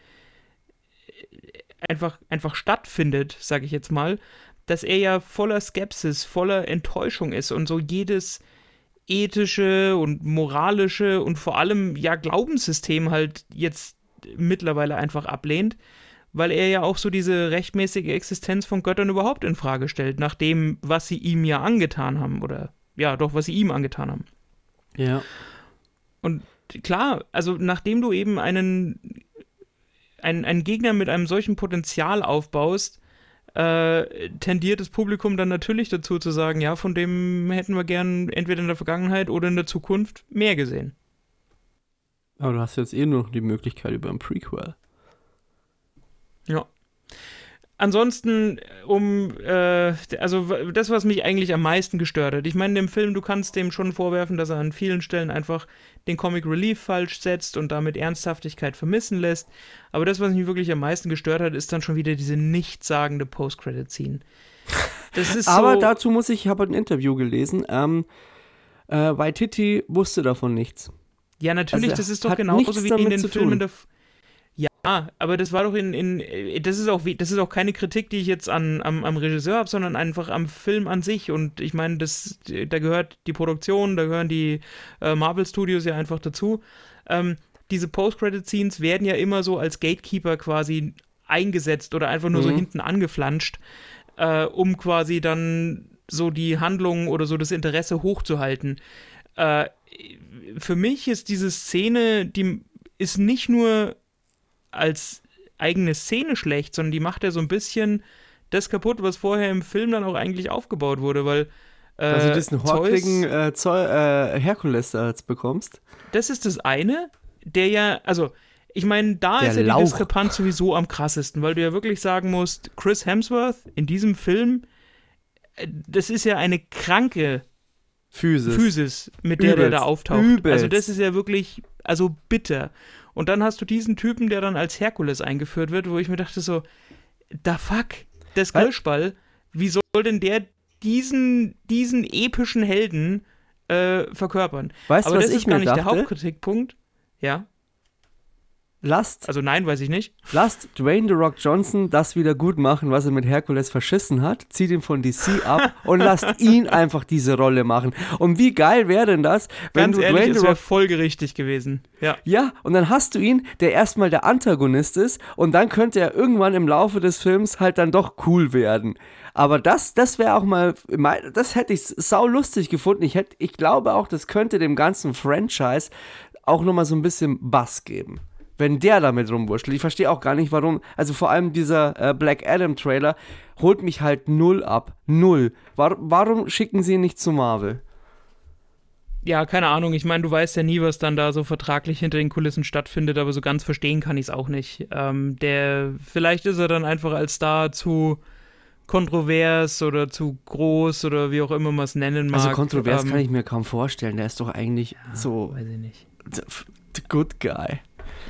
einfach, einfach stattfindet, sage ich jetzt mal, dass er ja voller Skepsis, voller Enttäuschung ist und so jedes ethische und moralische und vor allem ja Glaubenssystem halt jetzt mittlerweile einfach ablehnt, weil er ja auch so diese rechtmäßige Existenz von Göttern überhaupt in Frage stellt, nach dem, was sie ihm ja angetan haben oder ja, doch, was sie ihm angetan haben. ja. Und klar, also nachdem du eben einen, einen, einen Gegner mit einem solchen Potenzial aufbaust, äh, tendiert das Publikum dann natürlich dazu zu sagen, ja, von dem hätten wir gern entweder in der Vergangenheit oder in der Zukunft mehr gesehen. Aber du hast jetzt eh nur noch die Möglichkeit über ein Prequel. Ja. Ansonsten, um, äh, also das, was mich eigentlich am meisten gestört hat. Ich meine, dem Film, du kannst dem schon vorwerfen, dass er an vielen Stellen einfach den Comic Relief falsch setzt und damit Ernsthaftigkeit vermissen lässt. Aber das, was mich wirklich am meisten gestört hat, ist dann schon wieder diese nichtssagende Post-Credit-Scene. Das ist Aber so, dazu muss ich, ich habe ein Interview gelesen, ähm, äh, Waititi wusste davon nichts. Ja, natürlich, Also, das ist doch genauso wie in den Filmen tun. Ja, aber das war doch in, in äh, das ist auch das ist auch keine Kritik, die ich jetzt an, am, am Regisseur habe, sondern einfach am Film an sich. Und ich meine, das, da gehört die Produktion, da gehören die äh, Marvel Studios ja einfach dazu. Ähm, diese Post-Credit-Scenes werden ja immer so als Gatekeeper quasi eingesetzt oder einfach nur so Mhm. hinten angeflanscht, äh, um quasi dann so die Handlung oder so das Interesse hochzuhalten. Äh, für mich ist diese Szene, die ist nicht nur als eigene Szene schlecht, sondern die macht ja so ein bisschen das kaputt, was vorher im Film dann auch eigentlich aufgebaut wurde, weil Also diesen horkrigen äh, äh, Herkules jetzt bekommst. das ist das eine, der ja, also ich meine, da Der ist ja Lauch. die Diskrepanz sowieso am krassesten, weil du ja wirklich sagen musst, Chris Hemsworth in diesem Film, äh, das ist ja eine kranke Physis. Physis, mit der der da Übelst. auftaucht. Übelst. Also das ist ja wirklich, also bitter. Und dann hast du diesen Typen, der dann als Herkules eingeführt wird, wo ich mir dachte so, da fuck, das Was? Golschball, wie soll denn der diesen, diesen epischen Helden äh, verkörpern? Weißt du, Aber was das ich ist gar nicht der dachte? Hauptkritikpunkt. Ja, Lasst, also nein, weiß ich nicht. lasst Dwayne The Rock Johnson das wieder gut machen, was er mit Herkules verschissen hat. Zieht ihn von DC ab und lasst ihn einfach diese Rolle machen. Und wie geil wäre denn das, wenn Ganz du ehrlich, Dwayne The wäre Rock folgerichtig gewesen. Ja. Ja, und dann hast du ihn, der erstmal der Antagonist ist, und dann könnte er irgendwann im Laufe des Films halt dann doch cool werden. Aber das, das wäre auch mal, das hätte ich sau lustig gefunden. Ich, hätte, ich glaube auch, das könnte dem ganzen Franchise auch nochmal so ein bisschen Bass geben. Wenn der damit rumwurschtelt. Ich verstehe auch gar nicht, warum. Also vor allem dieser äh, Black Adam Trailer holt mich halt null ab. Null. War, warum schicken sie ihn nicht zu Marvel? Ja, keine Ahnung. Ich meine, du weißt ja nie, was dann da so vertraglich hinter den Kulissen stattfindet, aber so ganz verstehen kann ich es auch nicht. Ähm, der, vielleicht ist er dann einfach als Star zu kontrovers oder zu groß oder wie auch immer man es nennen mag. Also kontrovers ähm, kann ich mir kaum vorstellen. Der ist doch eigentlich so Weiß ich nicht. the good guy.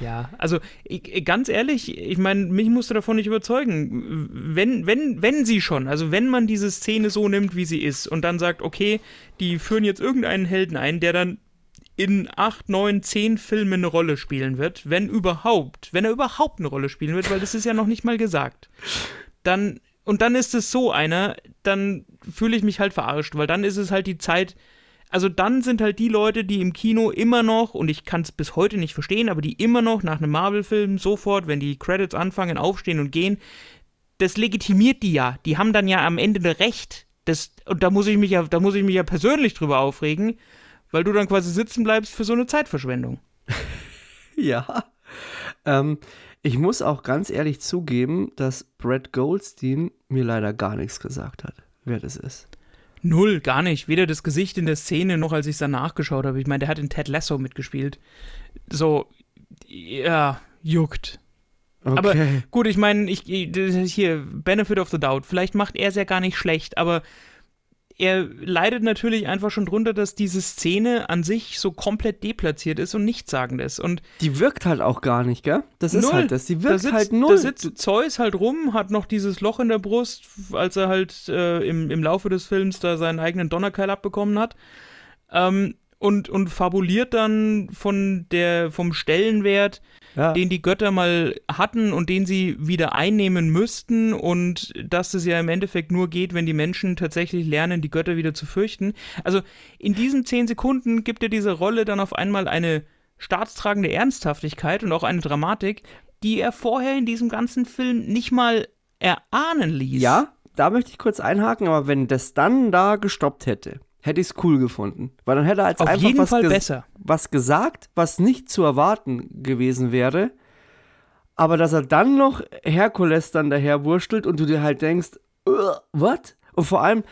Ja, also ich, ganz ehrlich, ich meine, mich musst du davon nicht überzeugen. Wenn, wenn, wenn sie schon, also wenn man diese Szene so nimmt, wie sie ist und dann sagt, okay, die führen jetzt irgendeinen Helden ein, der dann in acht, neun, zehn Filmen eine Rolle spielen wird, wenn überhaupt, wenn er überhaupt eine Rolle spielen wird, weil das ist ja noch nicht mal gesagt, dann, und dann ist es so einer, dann fühle ich mich halt verarscht, weil dann ist es halt die Zeit, also dann sind halt die Leute, die im Kino immer noch, und ich kann es bis heute nicht verstehen, aber die immer noch nach einem Marvel-Film sofort, wenn die Credits anfangen, aufstehen und gehen, das legitimiert die ja. Die haben dann ja am Ende Recht. Das, und da muss ich mich ja, da muss ich mich ja persönlich drüber aufregen, weil du dann quasi sitzen bleibst für so eine Zeitverschwendung. Ja. Ähm, ich muss auch ganz ehrlich zugeben, dass Brad Goldstein mir leider gar nichts gesagt hat, wer das ist. Null, gar nicht. Weder das Gesicht in der Szene noch als ich es dann nachgeschaut habe. Ich meine, der hat in Ted Lasso mitgespielt. So, ja, juckt. Okay. Aber gut, ich meine, ich, hier, Benefit of the Doubt. Vielleicht macht er es ja gar nicht schlecht, aber er leidet natürlich einfach schon drunter, dass diese Szene an sich so komplett deplatziert ist und nichtssagend ist. Und Die wirkt halt auch gar nicht, gell? Das ist Null. halt das. Die da wirkt sitzt, halt null. Da sitzt Zeus halt rum, hat noch dieses Loch in der Brust, als er halt äh, im, im Laufe des Films da seinen eigenen Donnerkeil abbekommen hat. Ähm, und, und fabuliert dann von der, vom Stellenwert, ja. den die Götter mal hatten und den sie wieder einnehmen müssten und dass es ja im Endeffekt nur geht, wenn die Menschen tatsächlich lernen, die Götter wieder zu fürchten. Also in diesen zehn Sekunden gibt er dieser Rolle dann auf einmal eine staatstragende Ernsthaftigkeit und auch eine Dramatik, die er vorher in diesem ganzen Film nicht mal erahnen ließ. ja, da möchte ich kurz einhaken, aber wenn das dann da gestoppt hätte, hätte ich es cool gefunden. Weil dann hätte er als auf einfach jeden was, Fall ges besser. was gesagt, was nicht zu erwarten gewesen wäre. Aber dass er dann noch Herkules dann daher wurstelt und du dir halt denkst, was? Und vor allem,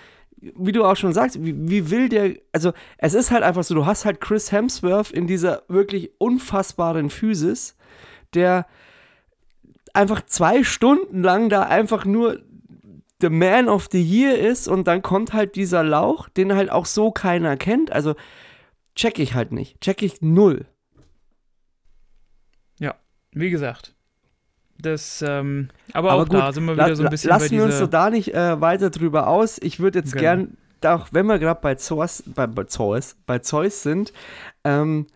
wie du auch schon sagst, wie, wie will der, also es ist halt einfach so, du hast halt Chris Hemsworth in dieser wirklich unfassbaren Physis, der einfach zwei Stunden lang da einfach nur the man of the year ist und dann kommt halt dieser Lauch, den halt auch so keiner kennt. Also check ich halt nicht. Check ich null. Ja, wie gesagt. Das, ähm, aber, Aber auch gut, da sind wir wieder so ein bisschen lassen wir uns so da nicht äh, weiter drüber aus. Ich würde jetzt Genau. gern, auch wenn wir gerade bei Zeus, bei, bei Zeus, bei Zeus sind, ähm,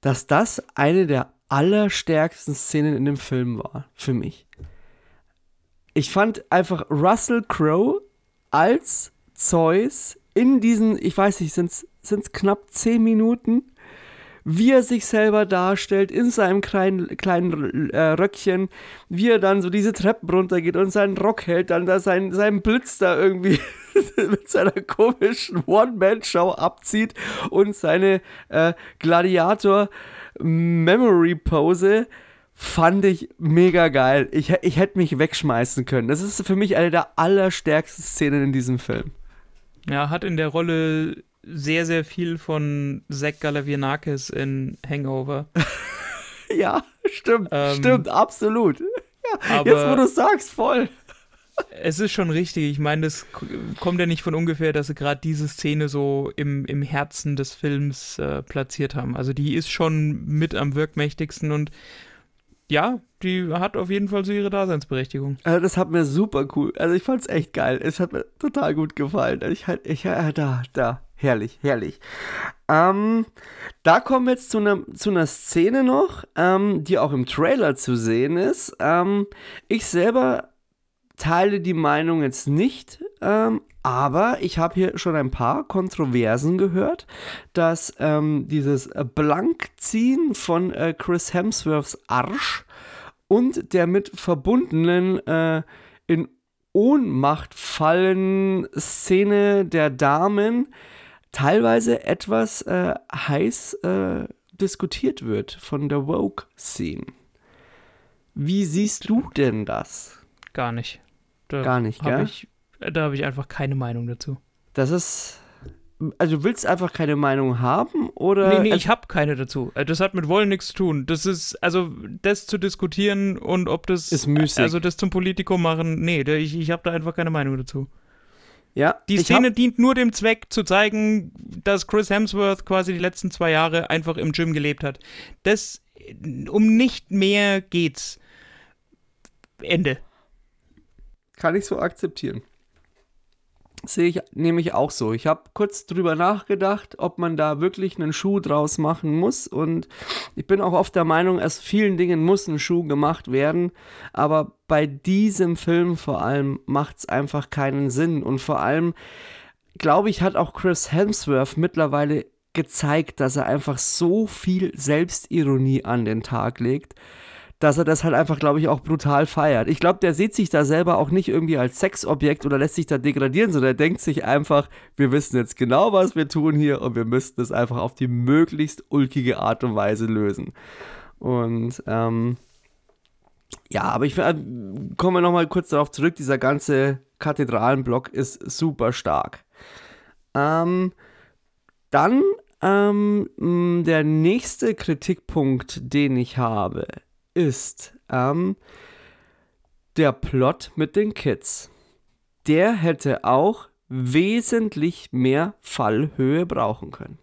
dass das eine der allerstärksten Szenen in dem Film war, für mich. Ich fand einfach Russell Crowe als Zeus in diesen, ich weiß nicht, sind es knapp zehn Minuten, wie er sich selber darstellt in seinem kleinen, kleinen äh, Röckchen, wie er dann so diese Treppen runtergeht und seinen Rock hält, dann da sein, seinen Blitz da irgendwie mit seiner komischen One-Man-Show abzieht und seine äh, Gladiator-Memory-Pose fand ich mega geil. Ich, ich hätte mich wegschmeißen können. Das ist für mich eine der allerstärksten Szenen in diesem Film. Ja, hat in der Rolle sehr, sehr viel von Zach Galavianakis in Hangover. Ja, stimmt, Ähm, stimmt, absolut. Aber Jetzt, wo du sagst, voll. es ist schon richtig. Ich meine, das kommt ja nicht von ungefähr, dass sie gerade diese Szene so im, im Herzen des Films äh, platziert haben. Also die ist schon mit am wirkmächtigsten und ja, die hat auf jeden Fall so ihre Daseinsberechtigung. Also das hat mir super cool. Also ich fand's echt geil. Es hat mir total gut gefallen. Also ich halt, ich, äh, da, da, herrlich, herrlich. Ähm, da kommen wir jetzt zu einer zu einer Szene noch, ähm, die auch im Trailer zu sehen ist. Ähm, ich selber teile die Meinung jetzt nicht, ähm, aber ich habe hier schon ein paar Kontroversen gehört, dass ähm, dieses Blankziehen von äh, Chris Hemsworths Arsch und der mit verbundenen äh, in Ohnmacht fallen Szene der Damen teilweise etwas äh, heiß äh, diskutiert wird von der Woke-Scene. Wie siehst du denn das? Gar nicht. Da Gar nicht, gell? ich, Da habe ich einfach keine Meinung dazu. Das ist. Also du willst einfach keine Meinung haben oder. Nee, nee, also, ich habe keine dazu. Äh, Das hat mit Wollen nichts zu tun. Das ist, also, das zu diskutieren und ob das. Ist müßig. Also, das zum Politikum machen, nee, ich, ich habe da einfach keine Meinung dazu. ja, Die Szene dient nur dem Zweck, zu zeigen, dass Chris Hemsworth quasi die letzten zwei Jahre einfach im Gym gelebt hat. Das, um nicht mehr geht's. Ende. Kann ich so akzeptieren. Sehe ich nämlich auch so. Ich habe kurz drüber nachgedacht, ob man da wirklich einen Schuh draus machen muss. Und ich bin auch oft der Meinung, aus vielen Dingen muss ein Schuh gemacht werden. Aber bei diesem Film vor allem macht es einfach keinen Sinn. Und vor allem, glaube ich, hat auch Chris Hemsworth mittlerweile gezeigt, dass er einfach so viel Selbstironie an den Tag legt, dass er das halt einfach, glaube ich, auch brutal feiert. Ich glaube, der sieht sich da selber auch nicht irgendwie als Sexobjekt oder lässt sich da degradieren, sondern er denkt sich einfach, wir wissen jetzt genau, was wir tun hier und wir müssten es einfach auf die möglichst ulkige Art und Weise lösen. Und ähm, ja, aber ich äh, komme nochmal kurz darauf zurück, dieser ganze Kathedralenblock ist super stark. Ähm, dann ähm, der nächste Kritikpunkt, den ich habe, ist ähm, der Plot mit den Kids. Der hätte auch wesentlich mehr Fallhöhe brauchen können.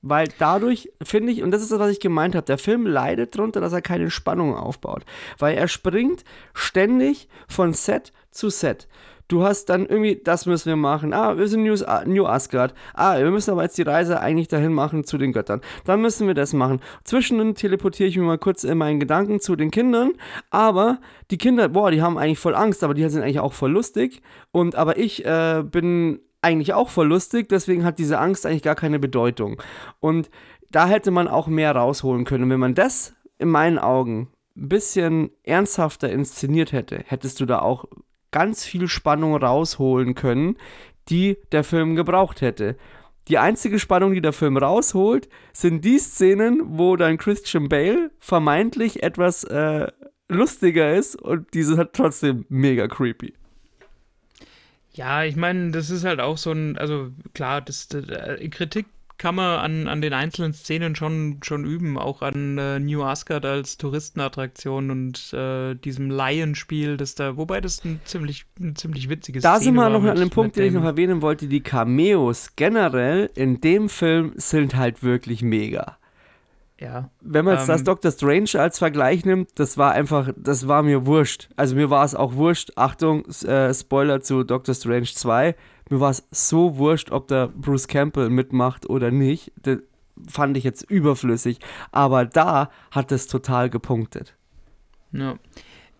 Weil dadurch finde ich, und das ist das, was ich gemeint habe, der Film leidet darunter, dass er keine Spannung aufbaut. Weil er springt ständig von Set zu Set. Du hast dann irgendwie, das müssen wir machen. Ah, wir sind News, New Asgard. Ah, wir müssen aber jetzt die Reise eigentlich dahin machen zu den Göttern. Dann müssen wir das machen. Zwischendrin teleportiere ich mich mal kurz in meinen Gedanken zu den Kindern. Aber die Kinder, boah, die haben eigentlich voll Angst, aber die sind eigentlich auch voll lustig. Und aber ich äh, bin eigentlich auch voll lustig, deswegen hat diese Angst eigentlich gar keine Bedeutung. Und da hätte man auch mehr rausholen können. Wenn man das in meinen Augen ein bisschen ernsthafter inszeniert hätte, hättest du da auch ganz viel Spannung rausholen können, die der Film gebraucht hätte. Die einzige Spannung, die der Film rausholt, sind die Szenen, wo dann Christian Bale vermeintlich etwas äh, lustiger ist und diese hat trotzdem mega creepy. Ja, ich meine, das ist halt auch so ein, also klar, das, das äh, Kritik kann man an, an den einzelnen Szenen schon, schon üben, auch an äh, New Asgard als Touristenattraktion und äh, diesem Lion-Spiel, das da, wobei das ein ziemlich, ein ziemlich witziges Da sind wir noch mit, an dem Punkt, den ich noch erwähnen wollte, die Cameos generell in dem Film sind halt wirklich mega. Ja. Wenn man jetzt ähm, das Doctor Strange als Vergleich nimmt, das war einfach, das war mir wurscht. Also mir war es auch wurscht. Achtung, äh, Spoiler zu Doctor Strange 2 mir war es so wurscht, ob der Bruce Campbell mitmacht oder nicht. Das fand ich jetzt überflüssig. Aber da hat es total gepunktet. Ja.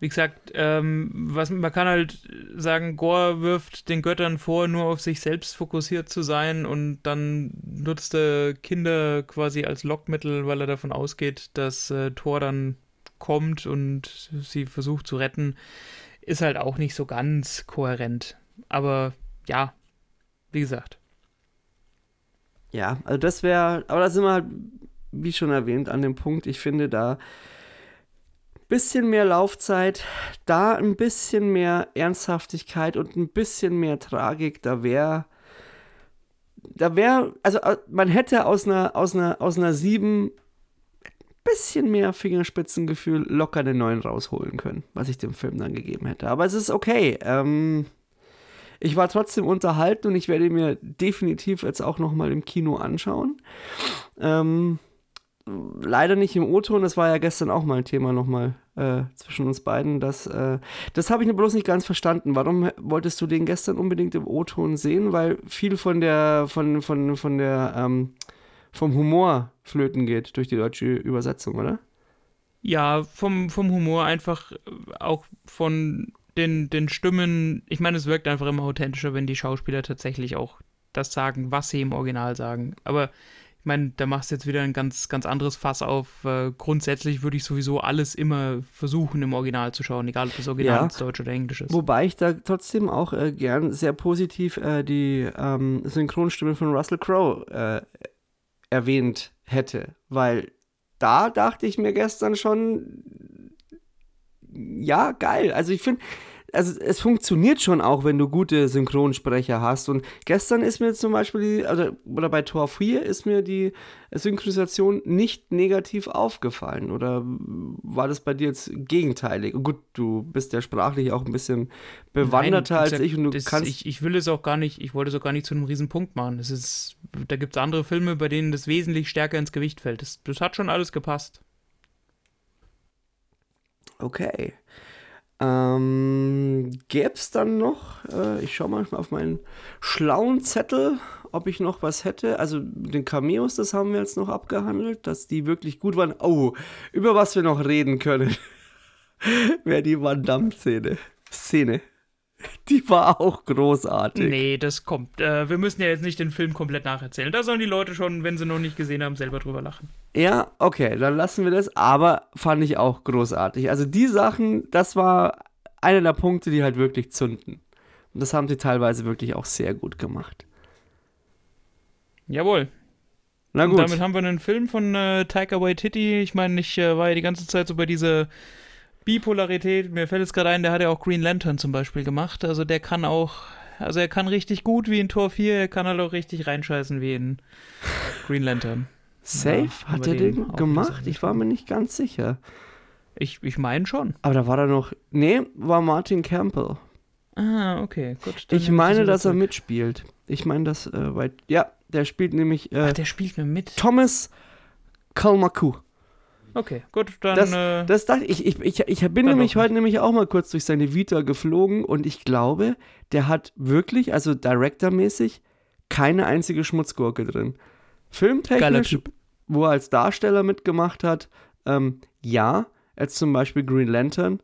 Wie gesagt, ähm, was, man kann halt sagen, Gore wirft den Göttern vor, nur auf sich selbst fokussiert zu sein und dann nutzt er Kinder quasi als Lockmittel, weil er davon ausgeht, dass äh, Thor dann kommt und sie versucht zu retten. Ist halt auch nicht so ganz kohärent. Aber ja, wie gesagt. Ja, also das wäre, aber da sind wir halt, wie schon erwähnt, an dem Punkt, ich finde da ein bisschen mehr Laufzeit, da ein bisschen mehr Ernsthaftigkeit und ein bisschen mehr Tragik, da wäre, da wäre, also äh, man hätte aus einer, aus einer, aus einer 7 bisschen mehr Fingerspitzengefühl locker den neuen rausholen können, was ich dem Film dann gegeben hätte. Aber es ist okay. Ähm, ich war trotzdem unterhalten und ich werde mir definitiv jetzt auch nochmal im Kino anschauen. Ähm, leider nicht im O-Ton, das war ja gestern auch mal ein Thema nochmal äh, zwischen uns beiden. Das, äh, das habe ich bloß nicht ganz verstanden. Warum wolltest du den gestern unbedingt im O-Ton sehen? Weil viel von der, von, von, von der, ähm, vom Humor flöten geht durch die deutsche Übersetzung, oder? Ja, vom, vom Humor einfach auch von den, den Stimmen, ich meine, es wirkt einfach immer authentischer, wenn die Schauspieler tatsächlich auch das sagen, was sie im Original sagen. Aber ich meine, da machst du jetzt wieder ein ganz, ganz anderes Fass auf. Äh, grundsätzlich würde ich sowieso alles immer versuchen, im Original zu schauen, egal ob das Original ja. Deutsch oder Englisch ist. Wobei ich da trotzdem auch äh, gern sehr positiv äh, die ähm, Synchronstimme von Russell Crowe äh, erwähnt hätte, weil da dachte ich mir gestern schon, ja, geil. Also ich finde, also es funktioniert schon auch, wenn du gute Synchronsprecher hast. Und gestern ist mir zum Beispiel, die, oder, oder bei Tor 4 ist mir die Synchronisation nicht negativ aufgefallen. Oder war das bei dir jetzt gegenteilig? Gut, du bist ja sprachlich auch ein bisschen bewanderter Nein, als ich und du das, kannst. Ich, ich will es auch gar nicht, ich wollte es auch gar nicht zu einem Riesenpunkt machen. Es ist, da gibt es andere Filme, bei denen das wesentlich stärker ins Gewicht fällt. Das, das hat schon alles gepasst. Okay. Ähm, Gäbe es dann noch, äh, ich schaue mal auf meinen schlauen Zettel, ob ich noch was hätte. Also den Cameos, das haben wir jetzt noch abgehandelt, dass die wirklich gut waren. Oh, über was wir noch reden können, wäre die Van Damme-Szene. Szene. Die war auch großartig. Nee, das kommt. Äh, wir müssen ja jetzt nicht den Film komplett nacherzählen. Da sollen die Leute schon, wenn sie noch nicht gesehen haben, selber drüber lachen. Ja, okay, dann lassen wir das. Aber fand ich auch großartig. Also die Sachen, das war einer der Punkte, die halt wirklich zünden. Und das haben sie teilweise wirklich auch sehr gut gemacht. Jawohl. Na gut. Und damit haben wir einen Film von äh, Taika Waititi. Ich meine, ich äh, war ja die ganze Zeit so bei dieser Bipolarität, mir fällt es gerade ein, der hat ja auch Green Lantern zum Beispiel gemacht. Also der kann auch, also er kann richtig gut wie in Tor 4, er kann halt auch richtig reinscheißen wie in Green Lantern. Safe? Ja, hat er den gemacht? Ich war mir nicht ganz sicher. Ich, ich meine schon. Aber da war da noch, nee, war Martin Campbell. Ah, okay, gut. Ich meine, dass er mitspielt. Ich meine, dass, äh, weil, ja, der spielt nämlich äh, Ach, der spielt mir mit. Thomas Kalmaku. Okay, gut, dann. Das- äh, Das dachte ich, ich, ich, ich bin nämlich heute nämlich auch mal kurz durch seine Vita geflogen und ich glaube, der hat wirklich, also Director-mäßig, keine einzige Schmutzgurke drin. Filmtechnisch, wo er als Darsteller mitgemacht hat, ähm, ja, als zum Beispiel Green Lantern,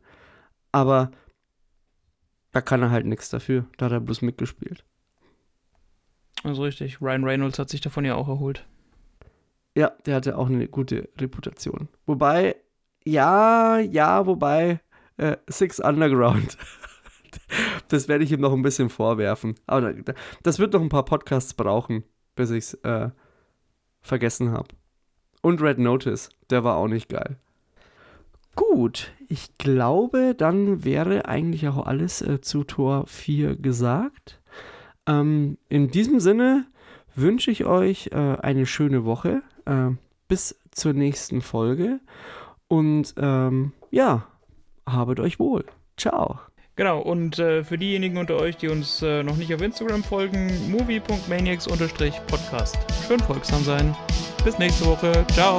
aber da kann er halt nichts dafür. Da hat er bloß mitgespielt. Also richtig. Ryan Reynolds hat sich davon ja auch erholt. Ja, der hatte auch eine gute Reputation. Wobei, ja, ja, wobei, äh, Six Underground. das werde ich ihm noch ein bisschen vorwerfen. Aber da- das wird noch ein paar Podcasts brauchen, bis ich es äh, vergessen habe. Und Red Notice, der war auch nicht geil. Gut, ich glaube, dann wäre eigentlich auch alles äh, zu Tor 4 gesagt. Ähm, in diesem Sinne wünsche ich euch äh, eine schöne Woche. Äh, bis zur nächsten Folge. Und ähm, ja, habet euch wohl. Ciao. Genau, und äh, für diejenigen unter euch, die uns äh, noch nicht auf Instagram folgen, movie.maniacs-podcast. Schön folgsam sein. Bis nächste Woche. Ciao.